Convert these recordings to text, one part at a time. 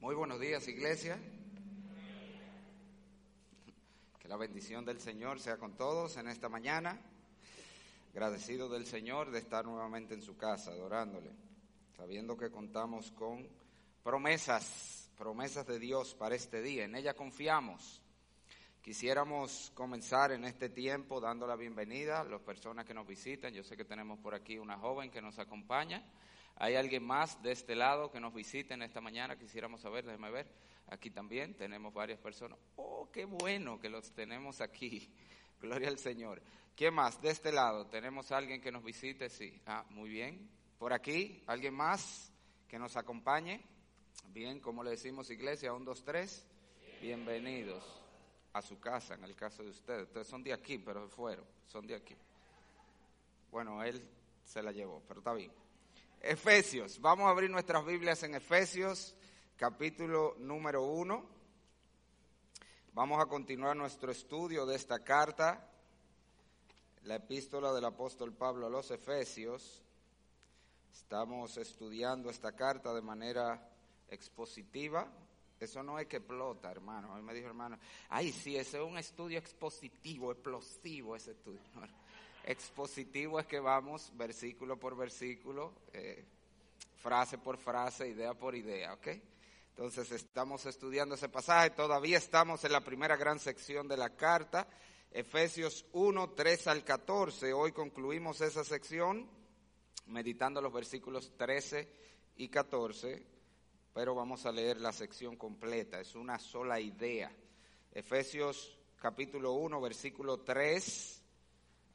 Muy buenos días, iglesia. Que la bendición del Señor sea con todos en esta mañana. Agradecido del Señor de estar nuevamente en su casa, adorándole, sabiendo que contamos con promesas, promesas de Dios para este día. En ella confiamos. Quisiéramos comenzar en este tiempo dando la bienvenida a las personas que nos visitan. Yo sé que tenemos por aquí una joven que nos acompaña. ¿Hay alguien más de este lado que nos visite en esta mañana? Quisiéramos saber, déjeme ver. Aquí también tenemos varias personas. Oh, qué bueno que los tenemos aquí. Gloria al Señor. ¿Quién más? De este lado, ¿tenemos alguien que nos visite? Sí. Ah, muy bien. Por aquí, ¿alguien más que nos acompañe? Bien, como le decimos, iglesia, un, dos, tres. Bienvenidos a su casa, en el caso de ustedes. Ustedes son de aquí, pero fueron, son de aquí. Bueno, él se la llevó, pero está bien. Efesios, vamos a abrir nuestras Biblias en Efesios, capítulo número uno. Vamos a continuar nuestro estudio de esta carta, la epístola del apóstol Pablo a los Efesios. Estamos estudiando esta carta de manera expositiva. Eso no es que explota, hermano. Mí me dijo, hermano, ay, sí, ese es un estudio expositivo, explosivo ese estudio. Expositivo es que vamos versículo por versículo, eh, frase por frase, idea por idea, ¿ok? Entonces estamos estudiando ese pasaje, todavía estamos en la primera gran sección de la carta, Efesios 1, 3 al 14. Hoy concluimos esa sección meditando los versículos 13 y 14, pero vamos a leer la sección completa, es una sola idea. Efesios capítulo 1, versículo 3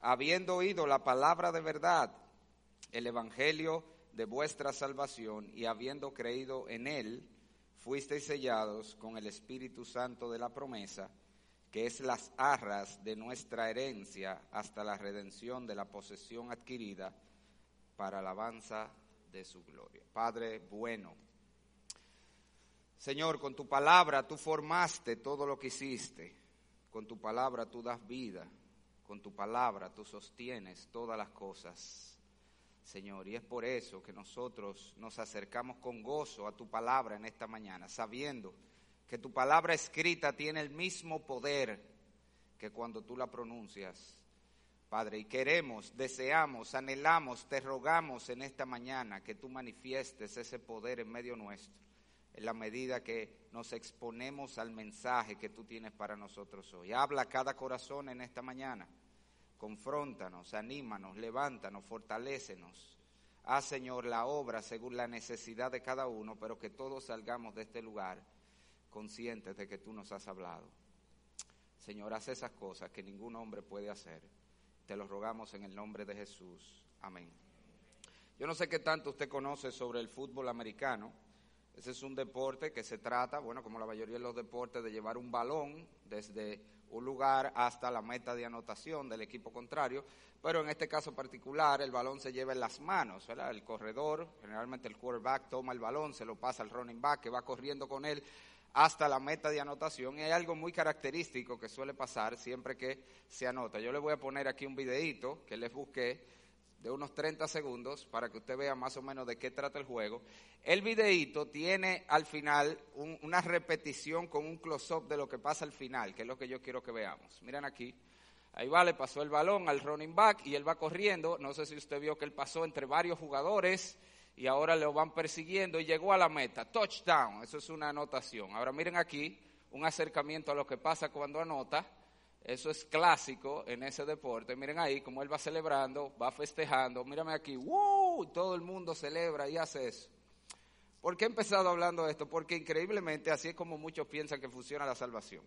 habiendo oído la palabra de verdad, el evangelio de vuestra salvación, y habiendo creído en él, fuisteis sellados con el Espíritu Santo de la promesa, que es las arras de nuestra herencia hasta la redención de la posesión adquirida para alabanza de su gloria. Padre bueno, Señor, con tu palabra tú formaste todo lo que hiciste, con tu palabra tú das vida, con tu palabra tú sostienes todas las cosas, Señor. Y es por eso que nosotros nos acercamos con gozo a tu palabra en esta mañana, sabiendo que tu palabra escrita tiene el mismo poder que cuando tú la pronuncias. Padre, y queremos, deseamos, anhelamos, te rogamos en esta mañana que tú manifiestes ese poder en medio nuestro, en la medida que nos exponemos al mensaje que tú tienes para nosotros hoy. Habla cada corazón en esta mañana confróntanos, anímanos, levántanos, fortalécenos. Haz, Señor, la obra según la necesidad de cada uno, pero que todos salgamos de este lugar conscientes de que tú nos has hablado. Señor, haz esas cosas que ningún hombre puede hacer. Te lo rogamos en el nombre de Jesús. Amén. Yo no sé qué tanto usted conoce sobre el fútbol americano. Ese es un deporte que se trata, bueno, como la mayoría de los deportes, de llevar un balón desde un lugar hasta la meta de anotación del equipo contrario, pero en este caso particular el balón se lleva en las manos, ¿verdad? El corredor, generalmente el quarterback toma el balón, se lo pasa al running back que va corriendo con él hasta la meta de anotación. Y hay algo muy característico que suele pasar siempre que se anota. Yo le voy a poner aquí un videito que les busqué de unos 30 segundos para que usted vea más o menos de qué trata el juego. El videito tiene al final una repetición con un close-up de lo que pasa al final, que es lo que yo quiero que veamos. Miren aquí. Ahí va, le pasó el balón al running back y él va corriendo. No sé si usted vio que él pasó entre varios jugadores y ahora lo van persiguiendo y llegó a la meta. Touchdown, eso es una anotación. Ahora miren aquí un acercamiento a lo que pasa cuando anota. Eso es clásico en ese deporte. Miren ahí cómo él va celebrando, va festejando. Mírame aquí, ¡Woo! todo el mundo celebra y hace eso. ¿Por qué he empezado hablando de esto? Porque increíblemente así es como muchos piensan que funciona la salvación.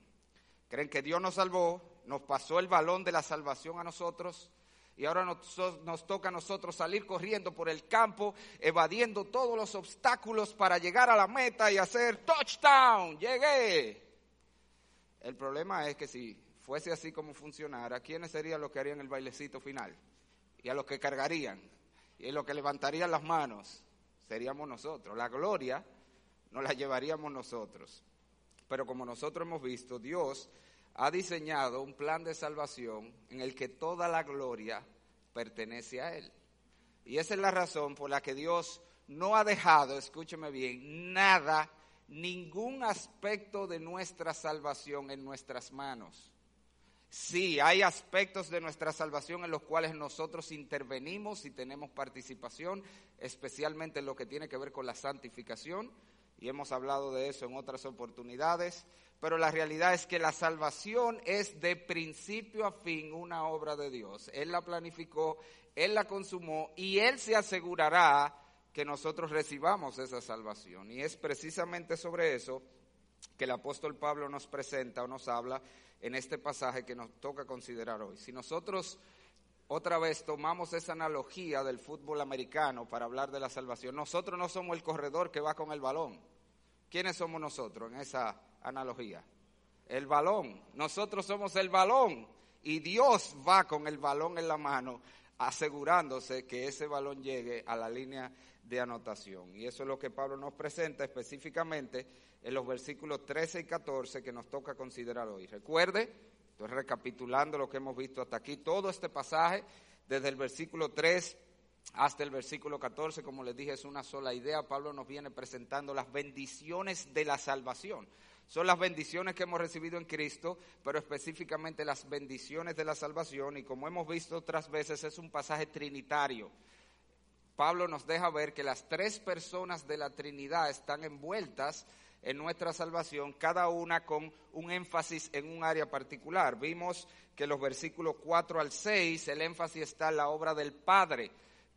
Creen que Dios nos salvó, nos pasó el balón de la salvación a nosotros, y ahora nos, toca a nosotros salir corriendo por el campo, evadiendo todos los obstáculos para llegar a la meta y hacer touchdown, llegué. El problema es que si fuese así como funcionara, ¿quiénes serían los que harían el bailecito final? Y a los que cargarían, y a los que levantarían las manos, seríamos nosotros. La gloria nos la llevaríamos nosotros. Pero como nosotros hemos visto, Dios ha diseñado un plan de salvación en el que toda la gloria pertenece a Él. Y esa es la razón por la que Dios no ha dejado, escúcheme bien, nada, ningún aspecto de nuestra salvación en nuestras manos. Sí, hay aspectos de nuestra salvación en los cuales nosotros intervenimos y tenemos participación, especialmente en lo que tiene que ver con la santificación, y hemos hablado de eso en otras oportunidades, pero la realidad es que la salvación es de principio a fin una obra de Dios. Él la planificó, Él la consumó y Él se asegurará que nosotros recibamos esa salvación. Y es precisamente sobre eso que el apóstol Pablo nos presenta o nos habla en este pasaje que nos toca considerar hoy. Si nosotros otra vez tomamos esa analogía del fútbol americano para hablar de la salvación, nosotros no somos el corredor que va con el balón. ¿Quiénes somos nosotros en esa analogía? El balón. Nosotros somos el balón y Dios va con el balón en la mano asegurándose que ese balón llegue a la línea de anotación. Y eso es lo que Pablo nos presenta específicamente en los versículos 13 y 14 que nos toca considerar hoy. Recuerde, estoy recapitulando lo que hemos visto hasta aquí, todo este pasaje, desde el versículo 3 hasta el versículo 14, como les dije, es una sola idea. Pablo nos viene presentando las bendiciones de la salvación. Son las bendiciones que hemos recibido en Cristo, pero específicamente las bendiciones de la salvación. Y como hemos visto otras veces, es un pasaje trinitario. Pablo nos deja ver que las tres personas de la Trinidad están envueltas en nuestra salvación, cada una con un énfasis en un área particular. Vimos que los versículos 4 al 6, el énfasis está en la obra del Padre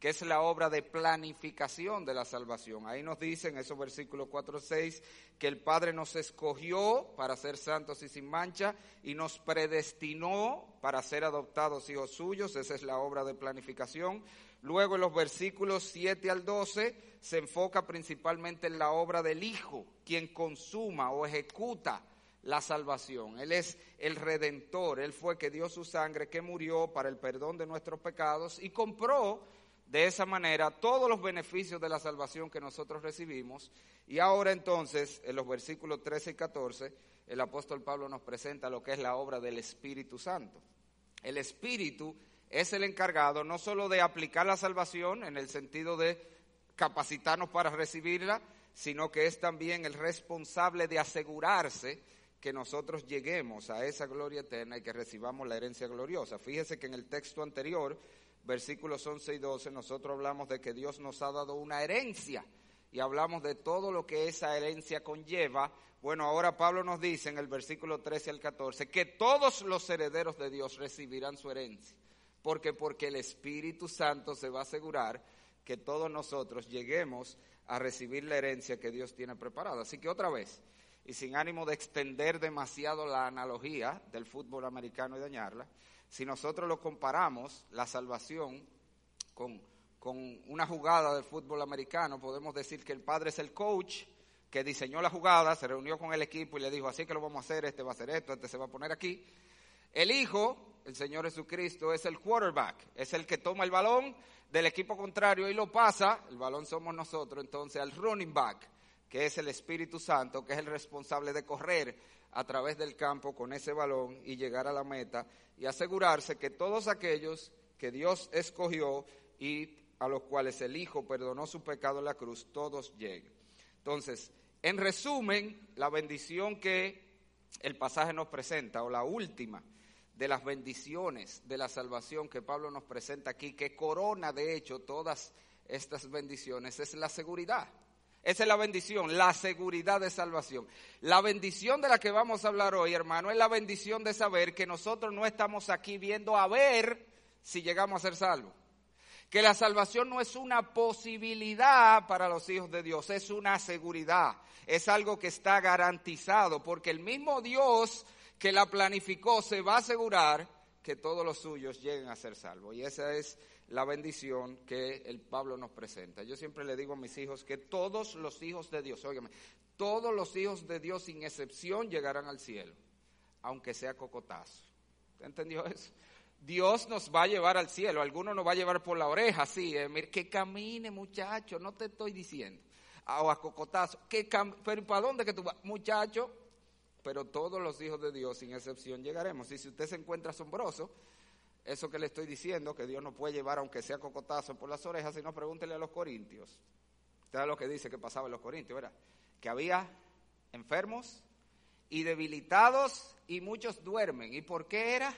que es la obra de planificación de la salvación. Ahí nos dicen, esos versículos 4 6, que el Padre nos escogió para ser santos y sin mancha y nos predestinó para ser adoptados hijos suyos. Esa es la obra de planificación. Luego en los versículos 7 al 12 se enfoca principalmente en la obra del Hijo, quien consuma o ejecuta la salvación. Él es el redentor, Él fue que dio su sangre, que murió para el perdón de nuestros pecados y compró de esa manera todos los beneficios de la salvación que nosotros recibimos. Y ahora entonces, en los versículos 13 y 14, el apóstol Pablo nos presenta lo que es la obra del Espíritu Santo. El Espíritu es el encargado no solo de aplicar la salvación en el sentido de capacitarnos para recibirla, sino que es también el responsable de asegurarse que nosotros lleguemos a esa gloria eterna y que recibamos la herencia gloriosa. Fíjese que en el texto anterior versículos 11 y 12, nosotros hablamos de que Dios nos ha dado una herencia y hablamos de todo lo que esa herencia conlleva. Bueno, ahora Pablo nos dice en el versículo 13 al 14 que todos los herederos de Dios recibirán su herencia. porque Porque el Espíritu Santo se va a asegurar que todos nosotros lleguemos a recibir la herencia que Dios tiene preparada. Así que otra vez, y sin ánimo de extender demasiado la analogía del fútbol americano y dañarla, si nosotros lo comparamos, la salvación, con, una jugada del fútbol americano, podemos decir que el padre es el coach que diseñó la jugada, se reunió con el equipo y le dijo, así que lo vamos a hacer, este va a hacer esto, este se va a poner aquí. El hijo, el Señor Jesucristo, es el quarterback, es el que toma el balón del equipo contrario y lo pasa, el balón somos nosotros, entonces al running back, que es el Espíritu Santo, que es el responsable de correr a través del campo con ese balón y llegar a la meta y asegurarse que todos aquellos que Dios escogió y a los cuales el Hijo perdonó su pecado en la cruz, todos lleguen. Entonces, en resumen, la bendición que el pasaje nos presenta, o la última de las bendiciones de la salvación que Pablo nos presenta aquí, que corona de hecho todas estas bendiciones, es la seguridad. Esa es la bendición, la seguridad de salvación. La bendición de la que vamos a hablar hoy, hermano, es la bendición de saber que nosotros no estamos aquí viendo a ver si llegamos a ser salvos. Que la salvación no es una posibilidad para los hijos de Dios, es una seguridad. Es algo que está garantizado, porque el mismo Dios que la planificó se va a asegurar que todos los suyos lleguen a ser salvos. Y esa es la bendición que el Pablo nos presenta. Yo siempre le digo a mis hijos que todos los hijos de Dios, óigame, todos los hijos de Dios sin excepción llegarán al cielo, aunque sea cocotazo. ¿Usted entendió eso? Dios nos va a llevar al cielo, algunos nos va a llevar por la oreja, sí, eh, que camine muchacho, no te estoy diciendo, o a cocotazo, que pero ¿para dónde que tú vas? Muchacho, pero todos los hijos de Dios sin excepción llegaremos. Y si usted se encuentra asombroso, eso que le estoy diciendo, que Dios no puede llevar aunque sea cocotazo por las orejas, sino pregúntele a los corintios. Usted sabe lo que dice que pasaba en los corintios, ¿verdad? Que había enfermos y debilitados y muchos duermen. ¿Y por qué era?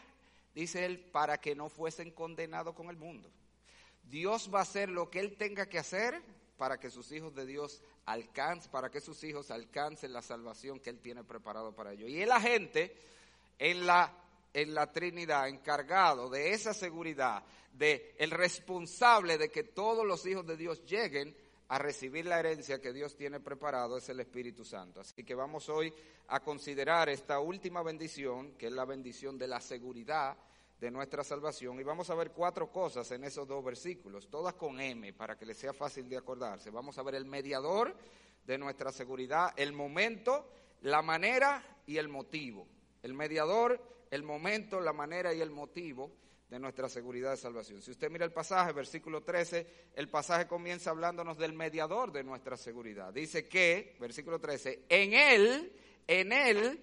Dice él, para que no fuesen condenados con el mundo. Dios va a hacer lo que él tenga que hacer para que sus hijos de Dios alcancen, para que sus hijos alcancen la salvación que él tiene preparado para ellos. Y la gente en la en la Trinidad encargado de esa seguridad, de el responsable de que todos los hijos de Dios lleguen a recibir la herencia que Dios tiene preparado es el Espíritu Santo. Así que vamos hoy a considerar esta última bendición, que es la bendición de la seguridad de nuestra salvación. Y vamos a ver cuatro cosas en esos dos versículos, todas con M, para que les sea fácil de acordarse. Vamos a ver el mediador de nuestra seguridad, el momento, la manera y el motivo. El mediador, el momento, la manera y el motivo de nuestra seguridad de salvación. Si usted mira el pasaje, versículo 13, el pasaje comienza hablándonos del mediador de nuestra seguridad. Dice que, versículo 13, en él, en él,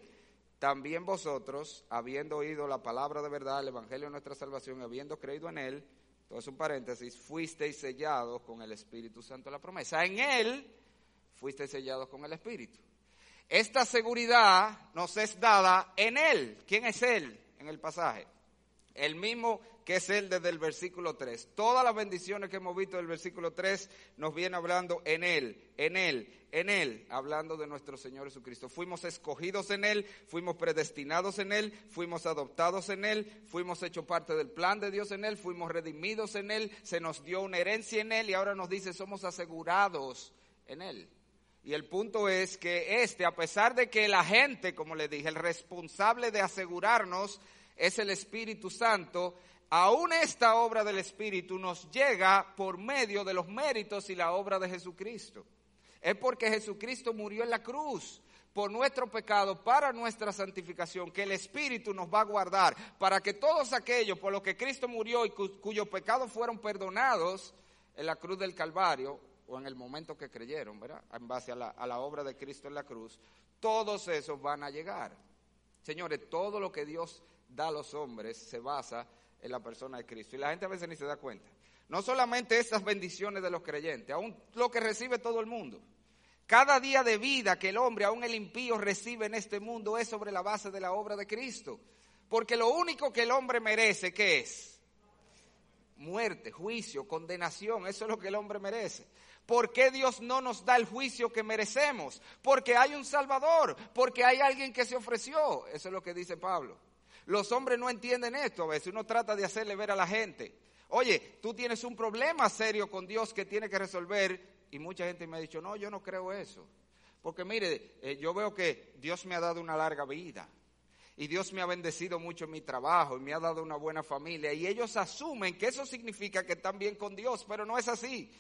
también vosotros, habiendo oído la palabra de verdad, el evangelio de nuestra salvación, habiendo creído en él, todo es un paréntesis, fuisteis sellados con el Espíritu Santo de la promesa. En él fuisteis sellados con el Espíritu. Esta seguridad nos es dada en Él. ¿Quién es Él en el pasaje? El mismo que es Él desde el versículo 3. Todas las bendiciones que hemos visto del versículo 3 nos viene hablando en Él, en Él, en Él, hablando de nuestro Señor Jesucristo. Fuimos escogidos en Él, fuimos predestinados en Él, fuimos adoptados en Él, fuimos hecho parte del plan de Dios en Él, fuimos redimidos en Él, se nos dio una herencia en Él y ahora nos dice somos asegurados en Él. Y el punto es que este, a pesar de que la gente, como le dije, el responsable de asegurarnos es el Espíritu Santo, aún esta obra del Espíritu nos llega por medio de los méritos y la obra de Jesucristo. Es porque Jesucristo murió en la cruz por nuestro pecado, para nuestra santificación, que el Espíritu nos va a guardar, para que todos aquellos por los que Cristo murió y cuyos pecados fueron perdonados en la cruz del Calvario, o en el momento que creyeron, ¿verdad? En base a la, obra de Cristo en la cruz, todos esos van a llegar. Señores, todo lo que Dios da a los hombres se basa en la persona de Cristo. Y la gente a veces ni se da cuenta. No solamente esas bendiciones de los creyentes, aún lo que recibe todo el mundo. Cada día de vida que el hombre, aún el impío, recibe en este mundo es sobre la base de la obra de Cristo. Porque lo único que el hombre merece, ¿qué es? Muerte, juicio, condenación, eso es lo que el hombre merece. ¿Por qué Dios no nos da el juicio que merecemos? Porque hay un Salvador, porque hay alguien que se ofreció. Eso es lo que dice Pablo. Los hombres no entienden esto a veces. Uno trata de hacerle ver a la gente, oye, tú tienes un problema serio con Dios que tiene que resolver. Y mucha gente me ha dicho, no, yo no creo eso. Porque mire, eh, yo veo que Dios me ha dado una larga vida. Y Dios me ha bendecido mucho en mi trabajo y me ha dado una buena familia. Y ellos asumen que eso significa que están bien con Dios, pero no es así.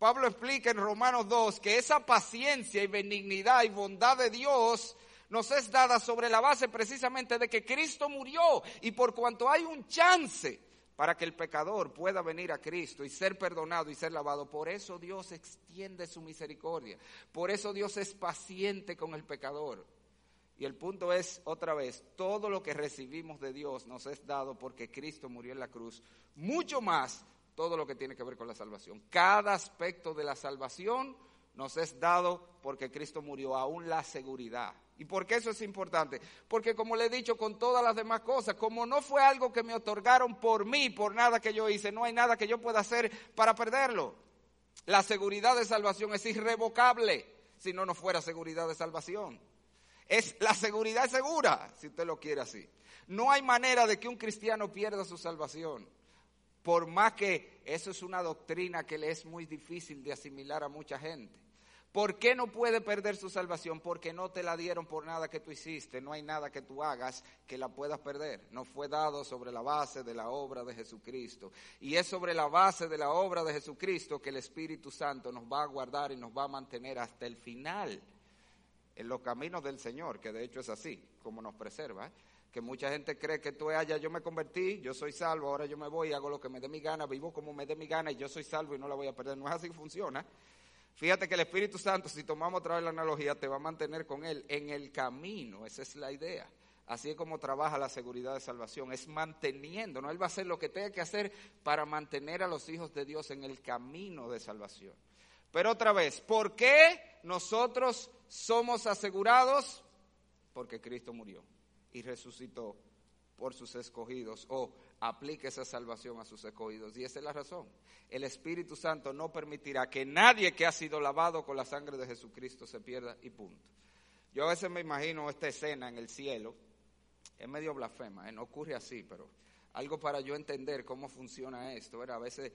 Pablo explica en Romanos 2 que esa paciencia y benignidad y bondad de Dios nos es dada sobre la base precisamente de que Cristo murió y por cuanto hay un chance para que el pecador pueda venir a Cristo y ser perdonado y ser lavado. Por eso Dios extiende su misericordia. Por eso Dios es paciente con el pecador. Y el punto es, otra vez, todo lo que recibimos de Dios nos es dado porque Cristo murió en la cruz. Mucho más todo lo que tiene que ver con la salvación. Cada aspecto de la salvación nos es dado porque Cristo murió, aún la seguridad. ¿Y por qué eso es importante? Porque como le he dicho con todas las demás cosas, como no fue algo que me otorgaron por mí, por nada que yo hice, no hay nada que yo pueda hacer para perderlo. La seguridad de salvación es irrevocable, si no, no fuera seguridad de salvación. Es la seguridad segura, si usted lo quiere así. No hay manera de que un cristiano pierda su salvación. Por más que eso es una doctrina que le es muy difícil de asimilar a mucha gente. ¿Por qué no puede perder su salvación? Porque no te la dieron por nada que tú hiciste, no hay nada que tú hagas que la puedas perder. No fue dado sobre la base de la obra de Jesucristo. Y es sobre la base de la obra de Jesucristo que el Espíritu Santo nos va a guardar y nos va a mantener hasta el final en los caminos del Señor, que de hecho es así, como nos preserva. Que mucha gente cree que tú allá, yo me convertí, yo soy salvo, ahora yo me voy, hago lo que me dé mi gana, vivo como me dé mi gana y yo soy salvo y no la voy a perder. No es así que funciona. Fíjate que el Espíritu Santo, si tomamos otra vez la analogía, te va a mantener con Él en el camino, esa es la idea. Así es como trabaja la seguridad de salvación, es manteniendo, ¿no? Él va a hacer lo que tenga que hacer para mantener a los hijos de Dios en el camino de salvación. Pero otra vez, ¿por qué nosotros somos asegurados? Porque Cristo murió y resucitó por sus escogidos o aplique esa salvación a sus escogidos. Y esa es la razón. El Espíritu Santo no permitirá que nadie que ha sido lavado con la sangre de Jesucristo se pierda y punto. Yo a veces me imagino esta escena en el cielo, es medio blasfema, ¿eh? no ocurre así, pero algo para yo entender cómo funciona esto. A veces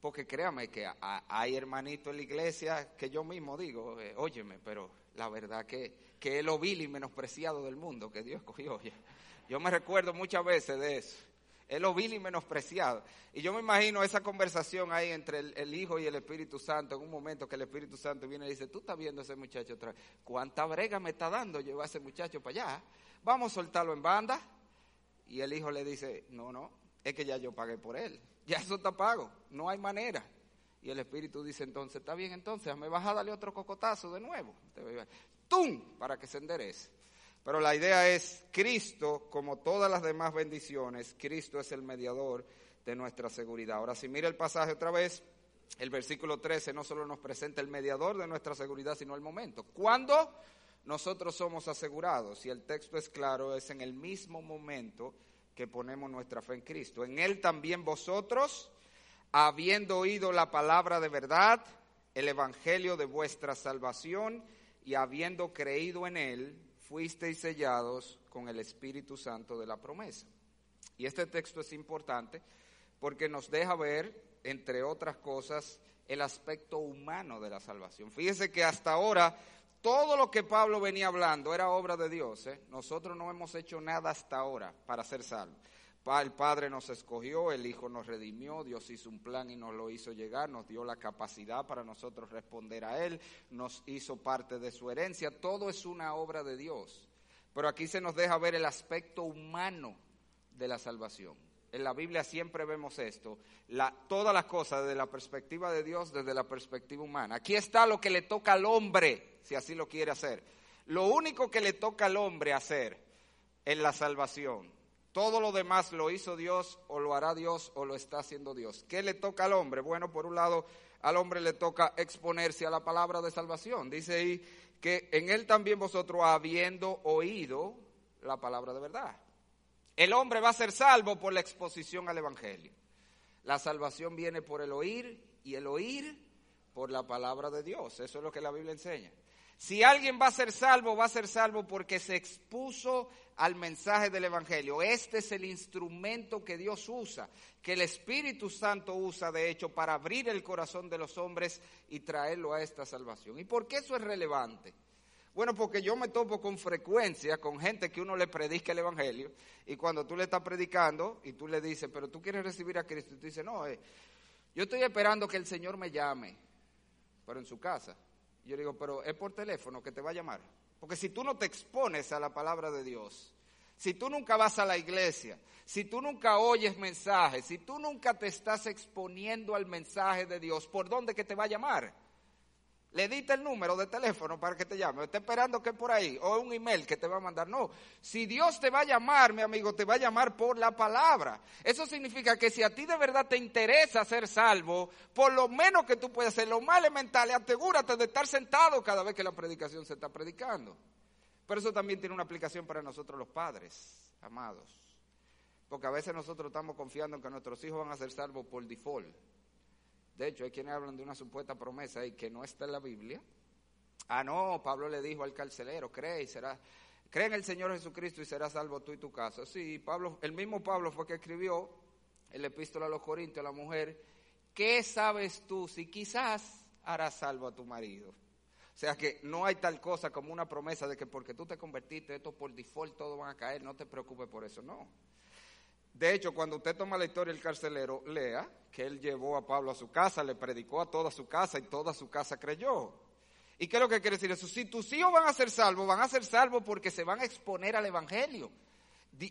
porque créame que hay hermanitos en la iglesia que yo mismo digo, eh, óyeme, pero la verdad que, que es lo vil y menospreciado del mundo que Dios cogió. Yo me recuerdo muchas veces de eso. Es lo vil y menospreciado. Y yo me imagino esa conversación ahí entre el, Hijo y el Espíritu Santo, en un momento que el Espíritu Santo viene y dice, tú estás viendo a ese muchacho otra vez. ¿Cuánta brega me está dando llevar a ese muchacho para allá? Vamos a soltarlo en banda. Y el Hijo le dice, no, no, es que ya yo pagué por él. Ya eso está pago, no hay manera. Y el Espíritu dice entonces, está bien entonces, me vas a darle otro cocotazo de nuevo. ¡Tum! Para que se enderece. Pero la idea es, Cristo, como todas las demás bendiciones, Cristo es el mediador de nuestra seguridad. Ahora, si mira el pasaje otra vez, el versículo 13 no solo nos presenta el mediador de nuestra seguridad, sino el momento. ¿Cuándo nosotros somos asegurados? Y el texto es claro, es en el mismo momento que ponemos nuestra fe en Cristo. En Él también vosotros, habiendo oído la palabra de verdad, el Evangelio de vuestra salvación, y habiendo creído en Él, fuisteis sellados con el Espíritu Santo de la promesa. Y este texto es importante porque nos deja ver, entre otras cosas, el aspecto humano de la salvación. Fíjese que hasta ahora todo lo que Pablo venía hablando era obra de Dios. ¿eh? Nosotros no hemos hecho nada hasta ahora para ser salvos. El Padre nos escogió, el Hijo nos redimió, Dios hizo un plan y nos lo hizo llegar, nos dio la capacidad para nosotros responder a Él, nos hizo parte de su herencia. Todo es una obra de Dios. Pero aquí se nos deja ver el aspecto humano de la salvación. En la Biblia siempre vemos esto, la, todas las cosas desde la perspectiva de Dios, desde la perspectiva humana. Aquí está lo que le toca al hombre si así lo quiere hacer. Lo único que le toca al hombre hacer es la salvación. Todo lo demás lo hizo Dios o lo hará Dios o lo está haciendo Dios. ¿Qué le toca al hombre? Bueno, por un lado, al hombre le toca exponerse a la palabra de salvación. Dice ahí que en él también vosotros habiendo oído la palabra de verdad. El hombre va a ser salvo por la exposición al Evangelio. La salvación viene por el oír y el oír por la palabra de Dios. Eso es lo que la Biblia enseña. Si alguien va a ser salvo, va a ser salvo porque se expuso al mensaje del Evangelio. Este es el instrumento que Dios usa, que el Espíritu Santo usa, de hecho, para abrir el corazón de los hombres y traerlo a esta salvación. ¿Y por qué eso es relevante? Bueno, porque yo me topo con frecuencia con gente que uno le predica el Evangelio y cuando tú le estás predicando y tú le dices, pero tú quieres recibir a Cristo, y tú dices, no, eh, yo estoy esperando que el Señor me llame, pero en su casa yo digo, pero es por teléfono que te va a llamar. Porque si tú no te expones a la palabra de Dios, si tú nunca vas a la iglesia, si tú nunca oyes mensajes, si tú nunca te estás exponiendo al mensaje de Dios, ¿por dónde que te va a llamar? Le diste el número de teléfono para que te llame. Está esperando que por ahí. O un email que te va a mandar. No. Si Dios te va a llamar, mi amigo, te va a llamar por la palabra. Eso significa que si a ti de verdad te interesa ser salvo, por lo menos que tú puedas hacer lo más elemental, asegúrate de estar sentado cada vez que la predicación se está predicando. Pero eso también tiene una aplicación para nosotros los padres, amados. Porque a veces nosotros estamos confiando en que nuestros hijos van a ser salvos por default. De hecho, hay quienes hablan de una supuesta promesa y que no está en la Biblia. Ah, no, Pablo le dijo al carcelero, cree y será, cree en el Señor Jesucristo y serás salvo tú y tu casa. Sí, Pablo, el mismo Pablo fue que escribió el epístola a los Corintios a la mujer, ¿qué sabes tú si quizás harás salvo a tu marido? O sea que no hay tal cosa como una promesa de que porque tú te convertiste, esto por default todo van a caer, no te preocupes por eso, no. De hecho, cuando usted toma la historia del carcelero, lea que él llevó a Pablo a su casa, le predicó a toda su casa y toda su casa creyó. ¿Y qué es lo que quiere decir eso? Si tus hijos van a ser salvos, van a ser salvos porque se van a exponer al Evangelio.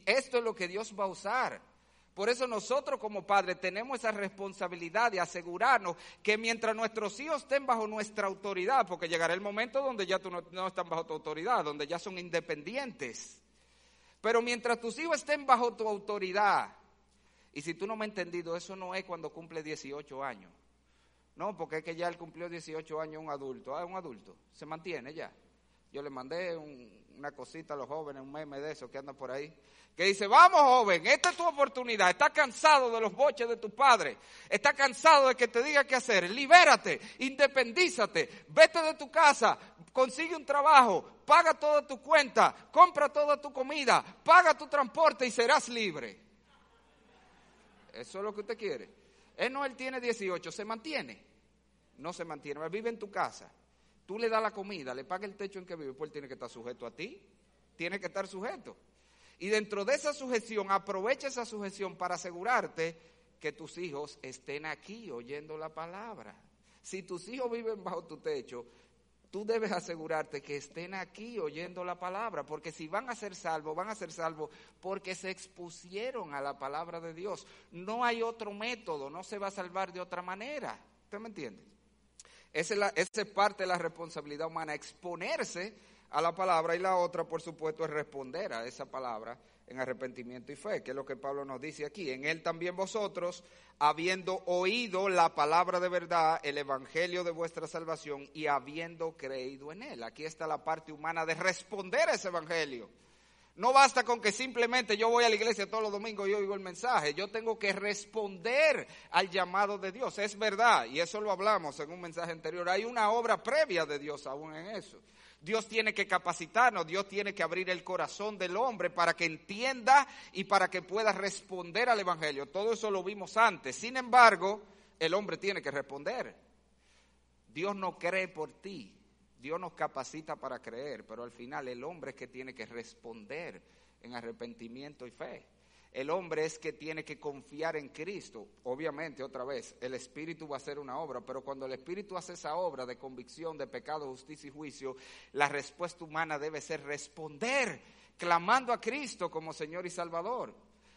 Esto es lo que Dios va a usar. Por eso nosotros como padres tenemos esa responsabilidad de asegurarnos que mientras nuestros hijos estén bajo nuestra autoridad, porque llegará el momento donde ya tú no, no están bajo tu autoridad, donde ya son independientes. Pero mientras tus hijos estén bajo tu autoridad, y si tú no me has entendido, eso no es cuando cumple 18 años. No, porque es que ya él cumplió 18 años un adulto. Ah, un adulto. Se mantiene ya. Yo le mandé una cosita a los jóvenes, un meme de eso que anda por ahí, que dice, vamos joven, esta es tu oportunidad, estás cansado de los boches de tu padre, estás cansado de que te diga qué hacer, libérate, independízate, vete de tu casa, consigue un trabajo, paga toda tu cuenta, compra toda tu comida, paga tu transporte y serás libre. Eso es lo que usted quiere. Él no, él tiene 18, se mantiene. No se mantiene, vive en tu casa. Tú le das la comida, le pagas el techo en que vive, pues tiene que estar sujeto a ti. Tiene que estar sujeto. Y dentro de esa sujeción, aprovecha esa sujeción para asegurarte que tus hijos estén aquí oyendo la palabra. Si tus hijos viven bajo tu techo, tú debes asegurarte que estén aquí oyendo la palabra, porque si van a ser salvos, van a ser salvos porque se expusieron a la palabra de Dios. No hay otro método, no se va a salvar de otra manera. ¿Usted me entiende? Esa es, es parte de la responsabilidad humana, exponerse a la palabra y la otra, por supuesto, es responder a esa palabra en arrepentimiento y fe, que es lo que Pablo nos dice aquí. En él también vosotros, habiendo oído la palabra de verdad, el evangelio de vuestra salvación y habiendo creído en él. Aquí está la parte humana de responder a ese evangelio. No basta con que simplemente yo voy a la iglesia todos los domingos y oigo el mensaje. Yo tengo que responder al llamado de Dios. Es verdad, y eso lo hablamos en un mensaje anterior. Hay una obra previa de Dios aún en eso. Dios tiene que capacitarnos, Dios tiene que abrir el corazón del hombre para que entienda y para que pueda responder al Evangelio. Todo eso lo vimos antes. Sin embargo, el hombre tiene que responder. Dios no cree por ti, Dios nos capacita para creer, pero al final el hombre es que tiene que responder en arrepentimiento y fe. El hombre es que tiene que confiar en Cristo. Obviamente, otra vez, el Espíritu va a hacer una obra, pero cuando el Espíritu hace esa obra de convicción, de pecado, justicia y juicio, la respuesta humana debe ser responder, clamando a Cristo como Señor y Salvador.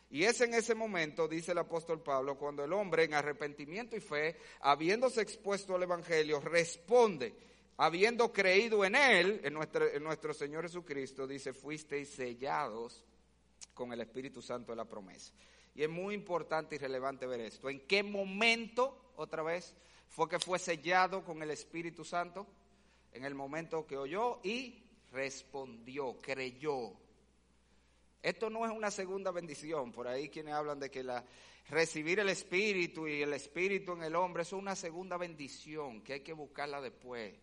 Y es en ese momento, dice el apóstol Pablo, cuando el hombre en arrepentimiento y fe, habiéndose expuesto al Evangelio, responde, habiendo creído en Él, en nuestro, en nuestro Señor Jesucristo, dice, fuisteis sellados con el Espíritu Santo de la promesa. Y es muy importante y relevante ver esto. ¿En qué momento, otra vez, fue que fue sellado con el Espíritu Santo? En el momento que oyó y respondió, creyó. Esto no es una segunda bendición. Por ahí quienes hablan de que la, recibir el Espíritu y el Espíritu en el hombre, es una segunda bendición que hay que buscarla después.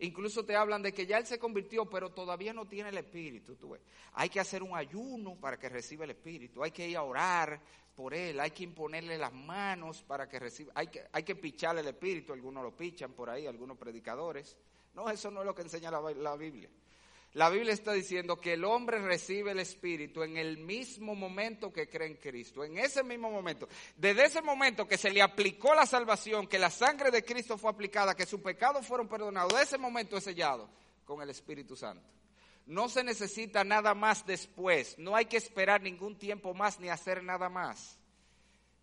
Incluso te hablan de que ya él se convirtió, pero todavía no tiene el Espíritu. Tú Hay que hacer un ayuno para que reciba el Espíritu. Hay que ir a orar por él. Hay que imponerle las manos para que reciba. Hay que, hay que picharle el Espíritu. Algunos lo pichan por ahí, algunos predicadores. No, eso no es lo que enseña la Biblia. La Biblia está diciendo que el hombre recibe el Espíritu en el mismo momento que cree en Cristo, en ese mismo momento. Desde ese momento que se le aplicó la salvación, que la sangre de Cristo fue aplicada, que sus pecados fueron perdonados, de ese momento es sellado con el Espíritu Santo. No se necesita nada más después, no hay que esperar ningún tiempo más ni hacer nada más.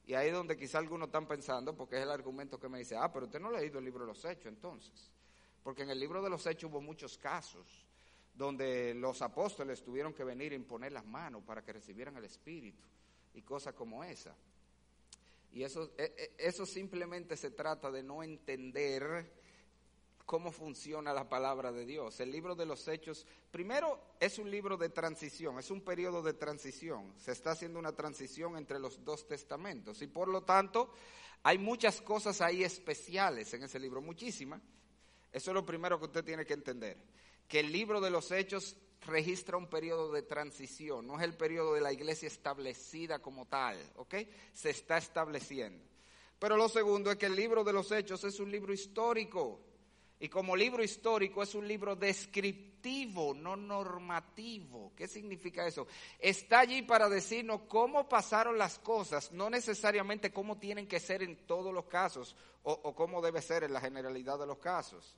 Y ahí es donde quizá algunos están pensando, porque es el argumento que me dice, ah, pero usted no ha leído el libro de los hechos entonces. Porque en el libro de los hechos hubo muchos casos donde los apóstoles tuvieron que venir a imponer las manos para que recibieran el Espíritu y cosas como esa. Y eso, e, e, eso simplemente se trata de no entender cómo funciona la palabra de Dios. El libro de los Hechos, primero es un libro de transición, es un periodo de transición. Se está haciendo una transición entre los dos testamentos y por lo tanto hay muchas cosas ahí especiales en ese libro, muchísimas. Eso es lo primero que usted tiene que entender, que el libro de los Hechos registra un periodo de transición, no es el periodo de la iglesia establecida como tal, ¿ok? Se está estableciendo. Pero lo segundo es que el libro de los Hechos es un libro histórico. Y como libro histórico es un libro descriptivo, no normativo. ¿Qué significa eso? Está allí para decirnos cómo pasaron las cosas, no necesariamente cómo tienen que ser en todos los casos o, cómo debe ser en la generalidad de los casos.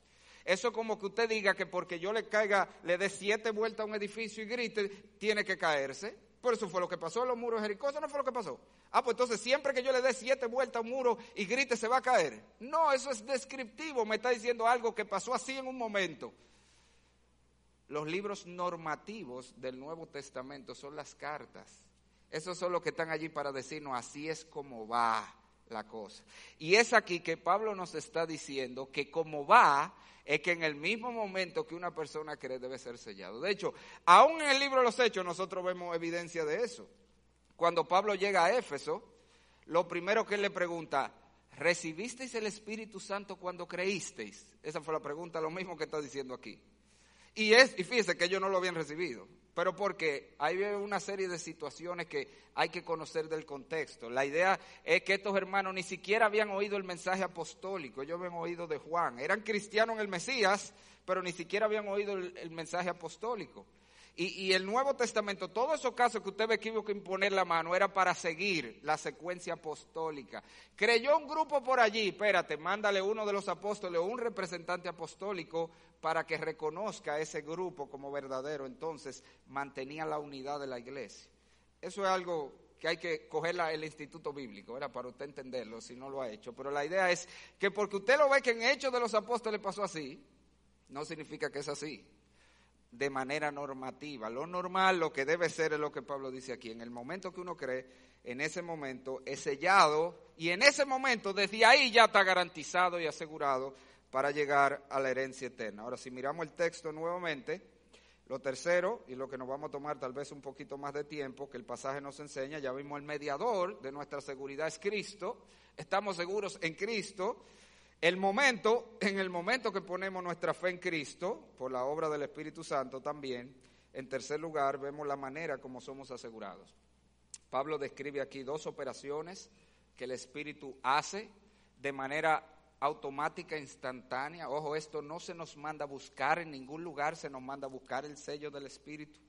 Eso como que usted diga que porque yo le caiga, le dé siete vueltas a un edificio y grite, tiene que caerse. Por eso fue lo que pasó en los muros de Jericó, eso no fue lo que pasó. Ah, pues entonces siempre que yo le dé siete vueltas a un muro y grite se va a caer. No, eso es descriptivo, me está diciendo algo que pasó así en un momento. Los libros normativos del Nuevo Testamento son las cartas. Esos son los que están allí para decirnos así es como va la cosa. Y es aquí que Pablo nos está diciendo que como va es que en el mismo momento que una persona cree debe ser sellado. De hecho, aún en el libro de los Hechos nosotros vemos evidencia de eso. Cuando Pablo llega a Éfeso, lo primero que él le pregunta, ¿recibisteis el Espíritu Santo cuando creísteis? Esa fue la pregunta, lo mismo que está diciendo aquí. Y, es, y fíjese que ellos no lo habían recibido pero porque hay una serie de situaciones que hay que conocer del contexto. La idea es que estos hermanos ni siquiera habían oído el mensaje apostólico, ellos habían oído de Juan. Eran cristianos en el Mesías, pero ni siquiera habían oído el, mensaje apostólico. Y, el Nuevo Testamento, todos esos casos que usted ve que hubo que imponer la mano, era para seguir la secuencia apostólica. Creyó un grupo por allí, espérate, mándale uno de los apóstoles o un representante apostólico para que reconozca a ese grupo como verdadero. Entonces, mantenía la unidad de la iglesia. Eso es algo que hay que coger el instituto bíblico, era para usted entenderlo, si no lo ha hecho. Pero la idea es que porque usted lo ve que en Hechos de los Apóstoles pasó así, no significa que es así de manera normativa. Lo normal, lo que debe ser es lo que Pablo dice aquí. En el momento que uno cree, en ese momento es sellado y en ese momento, desde ahí ya está garantizado y asegurado para llegar a la herencia eterna. Ahora, si miramos el texto nuevamente, lo tercero, y lo que nos vamos a tomar tal vez un poquito más de tiempo, que el pasaje nos enseña, ya vimos el mediador de nuestra seguridad es Cristo, estamos seguros en Cristo, el momento, en el momento que ponemos nuestra fe en Cristo, por la obra del Espíritu Santo también, en tercer lugar vemos la manera como somos asegurados. Pablo describe aquí dos operaciones que el Espíritu hace de manera automática, instantánea. Ojo, esto no se nos manda a buscar en ningún lugar, se nos manda a buscar el sello del Espíritu.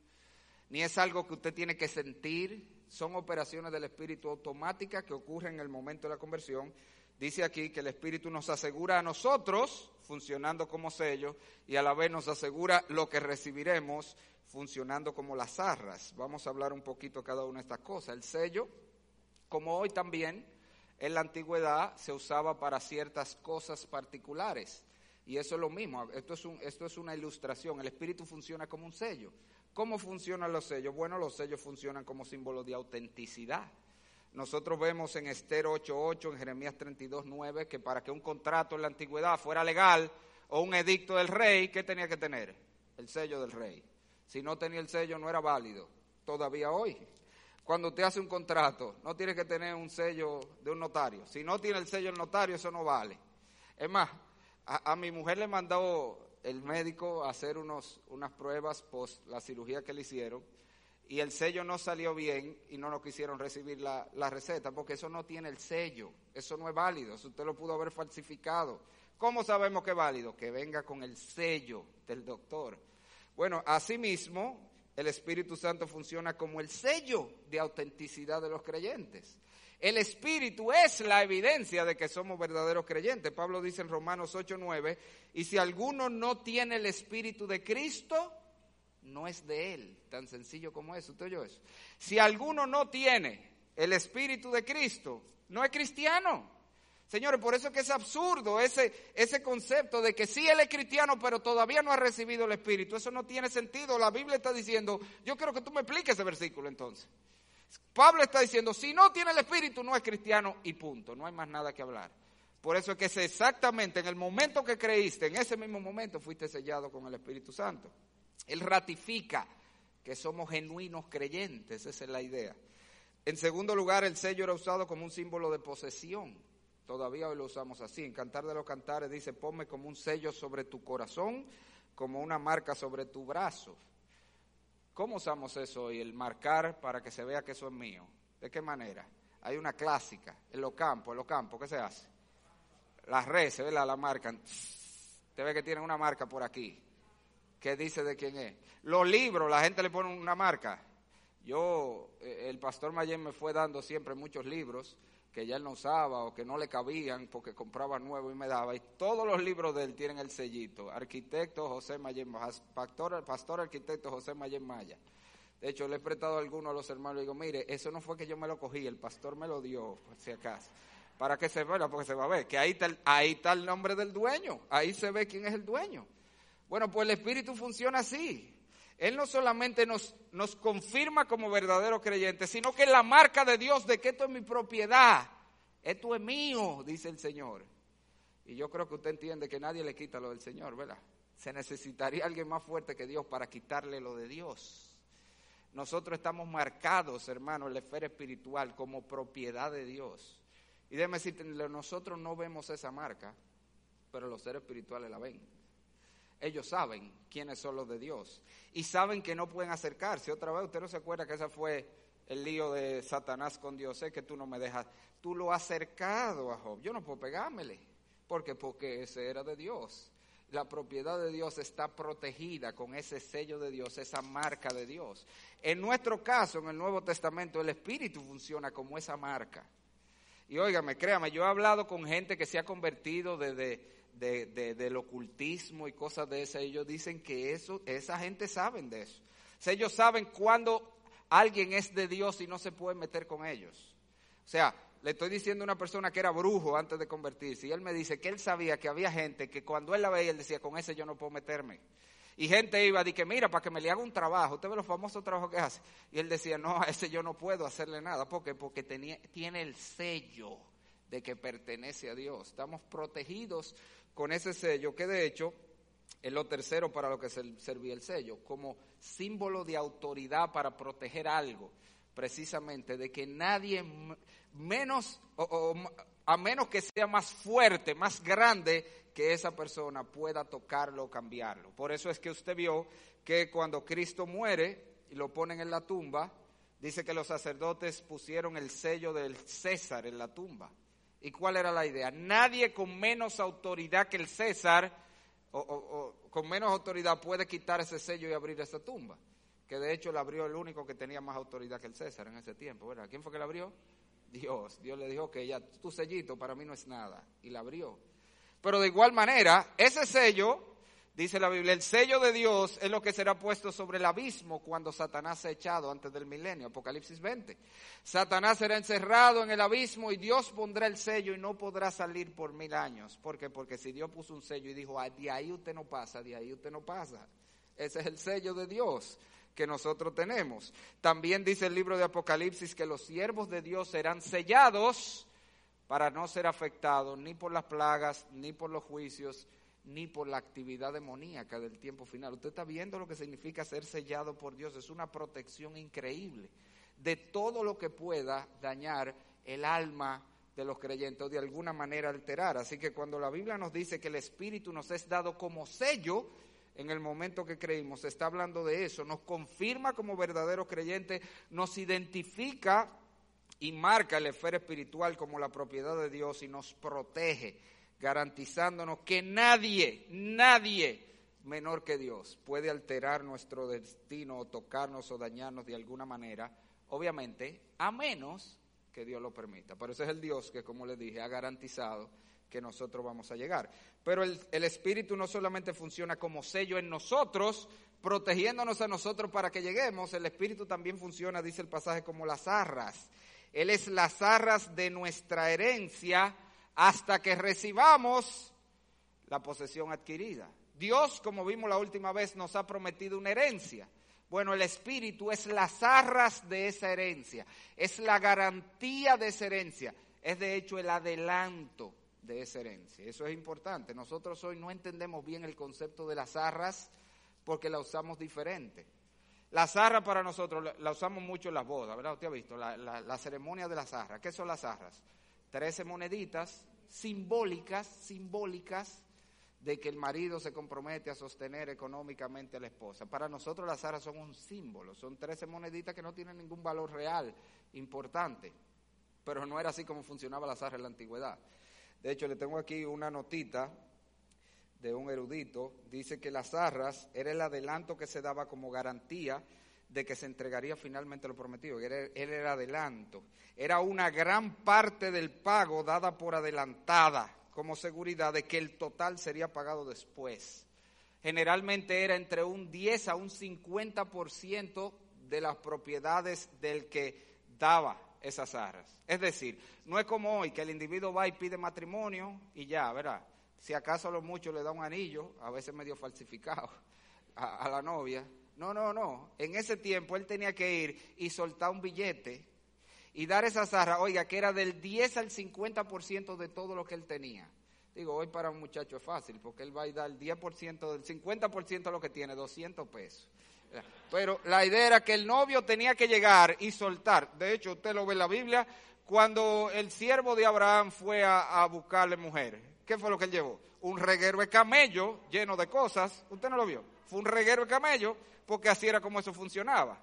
Ni es algo que usted tiene que sentir, son operaciones del Espíritu automáticas que ocurren en el momento de la conversión dice aquí que el Espíritu nos asegura a nosotros, funcionando como sello, y a la vez nos asegura lo que recibiremos, funcionando como las arras. Vamos a hablar un poquito cada una de estas cosas. El sello, como hoy también, en la antigüedad se usaba para ciertas cosas particulares. Y eso es lo mismo, esto es, esto es una ilustración. El Espíritu funciona como un sello. ¿Cómo funcionan los sellos? Bueno, los sellos funcionan como símbolo de autenticidad. Nosotros vemos en Esther 8.8, en Jeremías 32.9, que para que un contrato en la antigüedad fuera legal o un edicto del rey, ¿qué tenía que tener? El sello del rey. Si no tenía el sello no era válido. Todavía hoy. Cuando usted hace un contrato, no tiene que tener un sello de un notario. Si no tiene el sello del notario, eso no vale. Es más, a, mi mujer le mandó el médico a hacer unos, unas pruebas post la cirugía que le hicieron y el sello no salió bien y no nos quisieron recibir la, receta, porque eso no tiene el sello, eso no es válido, eso usted lo pudo haber falsificado. ¿Cómo sabemos que es válido? Que venga con el sello del doctor. Bueno, asimismo, el Espíritu Santo funciona como el sello de autenticidad de los creyentes. El Espíritu es la evidencia de que somos verdaderos creyentes. Pablo dice en Romanos 8:9, y si alguno no tiene el Espíritu de Cristo, no es de Él. Tan sencillo como eso. ¿Usted oyó eso? Si alguno no tiene el Espíritu de Cristo, no es cristiano. Señores, por eso es que es absurdo ese, ese concepto de que sí él es cristiano, pero todavía no ha recibido el Espíritu. Eso no tiene sentido. La Biblia está diciendo, yo quiero que tú me expliques ese versículo entonces. Pablo está diciendo, si no tiene el Espíritu, no es cristiano y punto. No hay más nada que hablar. Por eso es que es exactamente en el momento que creíste, en ese mismo momento fuiste sellado con el Espíritu Santo. Él ratifica que somos genuinos creyentes, esa es la idea. En segundo lugar, el sello era usado como un símbolo de posesión. Todavía hoy lo usamos así. En Cantar de los Cantares dice, ponme como un sello sobre tu corazón, como una marca sobre tu brazo. ¿Cómo usamos eso hoy? El marcar para que se vea que eso es mío. ¿De qué manera? Hay una clásica en los campos, en los campos, ¿qué se hace? Las redes, ¿verdad? La marcan. Te ve que tienen una marca por aquí. ¿Qué dice de quién es? Los libros, la gente le pone una marca. Yo, eh, el pastor Mayen me fue dando siempre muchos libros que ya él no usaba o que no le cabían porque compraba nuevo y me daba. Y todos los libros de él tienen el sellito. Arquitecto José Mayen, pastor, pastor arquitecto José Mayen Maya. De hecho, le he prestado a algunos a los hermanos y digo, mire, eso no fue que yo me lo cogí, el pastor me lo dio, por si acaso. Para que se vea, porque se va a ver, que ahí está, ahí está el nombre del dueño, ahí se ve quién es el dueño. Bueno, pues el Espíritu funciona así. Él no solamente nos, nos confirma como verdaderos creyentes, sino que la marca de Dios de que esto es mi propiedad, esto es mío, dice el Señor. Y yo creo que usted entiende que nadie le quita lo del Señor, ¿verdad? Se necesitaría alguien más fuerte que Dios para quitarle lo de Dios. Nosotros estamos marcados, hermanos, en la esfera espiritual como propiedad de Dios. Y déjeme decirte, nosotros no vemos esa marca, pero los seres espirituales la ven ellos saben quiénes son los de Dios y saben que no pueden acercarse. Otra vez, usted no se acuerda que ese fue el lío de Satanás con Dios, sé que tú no me dejas, tú lo has acercado a Job, yo no puedo pegármele, porque porque ese era de Dios. La propiedad de Dios está protegida con ese sello de Dios, esa marca de Dios. En nuestro caso, en el Nuevo Testamento, el Espíritu funciona como esa marca. Y óigame, créame, yo he hablado con gente que se ha convertido desde de, del ocultismo y cosas de esas, ellos dicen que eso, esa gente saben de eso. Ellos saben cuando alguien es de Dios y no se puede meter con ellos. O sea, le estoy diciendo a una persona que era brujo antes de convertirse y él me dice que él sabía que había gente que cuando él la veía, él decía, con ese yo no puedo meterme. Y gente iba que mira, para que me le haga un trabajo, usted ve los famosos trabajos que hace. Y él decía, no, a ese yo no puedo hacerle nada. ¿Por qué? Porque tenía, tiene el sello de que pertenece a Dios. Estamos protegidos con ese sello, que de hecho es lo tercero para lo que servía el sello, como símbolo de autoridad para proteger algo, precisamente de que nadie menos, o, a menos que sea más fuerte, más grande que esa persona pueda tocarlo o cambiarlo. Por eso es que usted vio que cuando Cristo muere y lo ponen en la tumba, dice que los sacerdotes pusieron el sello del César en la tumba. ¿Y cuál era la idea? Nadie con menos autoridad que el César, o, con menos autoridad, puede quitar ese sello y abrir esa tumba. Que de hecho la abrió el único que tenía más autoridad que el César en ese tiempo. ¿Quién fue que la abrió? Dios. Dios le dijo que ya tu sellito para mí no es nada. Y la abrió. Pero de igual manera, ese sello Dice la Biblia, el sello de Dios es lo que será puesto sobre el abismo cuando Satanás sea echado antes del milenio, Apocalipsis 20. Satanás será encerrado en el abismo y Dios pondrá el sello y no podrá salir por mil años. ¿Por qué? Porque si Dios puso un sello y dijo, ah, de ahí usted no pasa, de ahí usted no pasa. Ese es el sello de Dios que nosotros tenemos. También dice el libro de Apocalipsis que los siervos de Dios serán sellados para no ser afectados ni por las plagas, ni por los juicios, ni por la actividad demoníaca del tiempo final. Usted está viendo lo que significa ser sellado por Dios. Es una protección increíble de todo lo que pueda dañar el alma de los creyentes o de alguna manera alterar. Así que cuando la Biblia nos dice que el Espíritu nos es dado como sello, en el momento que creímos, está hablando de eso, nos confirma como verdaderos creyentes, nos identifica y marca el esfera espiritual como la propiedad de Dios y nos protege garantizándonos que nadie, nadie menor que Dios puede alterar nuestro destino o tocarnos o dañarnos de alguna manera, obviamente, a menos que Dios lo permita. Por eso es el Dios que, como les dije, ha garantizado que nosotros vamos a llegar. Pero el, el, Espíritu no solamente funciona como sello en nosotros protegiéndonos a nosotros para que lleguemos, el Espíritu también funciona, dice el pasaje, como las arras. Él es las arras de nuestra herencia hasta que recibamos la posesión adquirida. Dios, como vimos la última vez, nos ha prometido una herencia. Bueno, el Espíritu es las arras de esa herencia, es la garantía de esa herencia, es de hecho el adelanto de esa herencia. Eso es importante. Nosotros hoy no entendemos bien el concepto de las arras porque la usamos diferente. Las arras para nosotros la usamos mucho en las bodas, ¿verdad? Usted ha visto la, ceremonia de las arras. ¿Qué son las arras? Trece moneditas simbólicas, simbólicas de que el marido se compromete a sostener económicamente a la esposa. Para nosotros las arras son un símbolo, son trece moneditas que no tienen ningún valor real importante, pero no era así como funcionaba las arras en la antigüedad. De hecho, le tengo aquí una notita de un erudito, dice que las arras era el adelanto que se daba como garantía de que se entregaría finalmente lo prometido. Era, él era adelanto. Era una gran parte del pago dada por adelantada como seguridad de que el total sería pagado después. Generalmente era entre un 10 a un 50% de las propiedades del que daba esas arras. Es decir, no es como hoy que el individuo va y pide matrimonio y ya, ¿verdad? Si acaso a lo mucho le da un anillo, a veces medio falsificado, a, la novia. No, no, no. En ese tiempo él tenía que ir y soltar un billete y dar esa zarra, oiga, que era del 10 al 50% de todo lo que él tenía. Digo, hoy para un muchacho es fácil, porque él va a dar el 10%, del 50% de lo que tiene, 200 pesos. Pero la idea era que el novio tenía que llegar y soltar. De hecho, usted lo ve en la Biblia, cuando el siervo de Abraham fue a, a buscarle mujer, ¿qué fue lo que él llevó? Un reguero de camello lleno de cosas. ¿Usted no lo vio? Fue un reguero de camello, porque así era como eso funcionaba.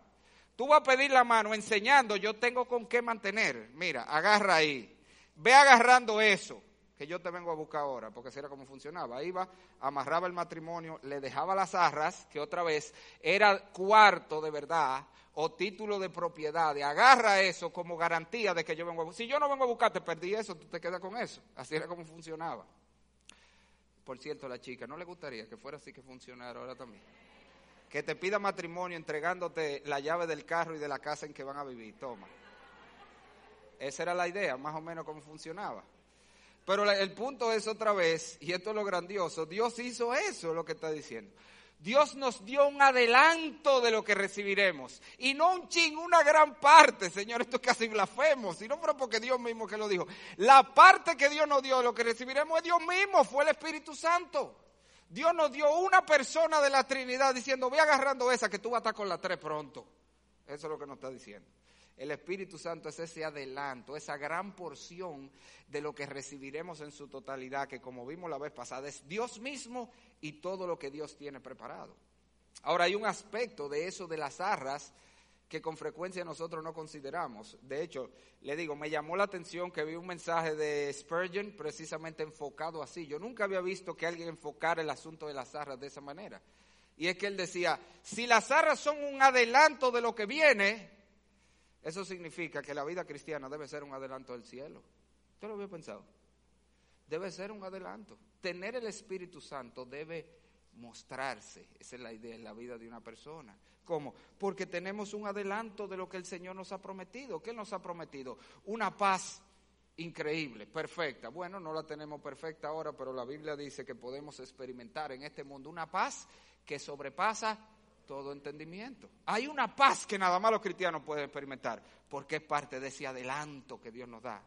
Tú vas a pedir la mano enseñando, yo tengo con qué mantener. Mira, agarra ahí. Ve agarrando eso que yo te vengo a buscar ahora, porque así era como funcionaba. Iba, amarraba el matrimonio, le dejaba las arras, que otra vez era cuarto de verdad o título de propiedad. Agarra eso como garantía de que yo vengo a buscar. Si yo no vengo a buscar, te perdí eso, tú te quedas con eso. Así era como funcionaba. Por cierto, la chica, ¿no le gustaría que fuera así que funcionara ahora también? Que te pida matrimonio entregándote la llave del carro y de la casa en que van a vivir. Toma. Esa era la idea, más o menos cómo funcionaba. Pero el punto es otra vez, y esto es lo grandioso, Dios hizo eso, lo que está diciendo. Dios nos dio un adelanto de lo que recibiremos. Y no un ching, una gran parte, Señor, esto es casi blasfemo. Si no fuera porque Dios mismo que lo dijo. La parte que Dios nos dio, lo que recibiremos es Dios mismo, fue el Espíritu Santo. Dios nos dio una persona de la Trinidad diciendo, ve agarrando esa que tú vas a estar con la tres pronto. Eso es lo que nos está diciendo. El Espíritu Santo es ese adelanto, esa gran porción de lo que recibiremos en su totalidad, que como vimos la vez pasada, es Dios mismo y todo lo que Dios tiene preparado. Ahora hay un aspecto de eso de las arras que con frecuencia nosotros no consideramos. De hecho, le digo, me llamó la atención que vi un mensaje de Spurgeon precisamente enfocado así. Yo nunca había visto que alguien enfocara el asunto de las arras de esa manera. Y es que él decía, si las arras son un adelanto de lo que viene, eso significa que la vida cristiana debe ser un adelanto del cielo. ¿Usted lo había pensado? Debe ser un adelanto. Tener el Espíritu Santo debe mostrarse. Esa es la idea en la vida de una persona. ¿Cómo? Porque tenemos un adelanto de lo que el Señor nos ha prometido. ¿Qué nos ha prometido? Una paz increíble, perfecta. Bueno, no la tenemos perfecta ahora, pero la Biblia dice que podemos experimentar en este mundo una paz que sobrepasa todo entendimiento. Hay una paz que nada más los cristianos pueden experimentar, porque es parte de ese adelanto que Dios nos da.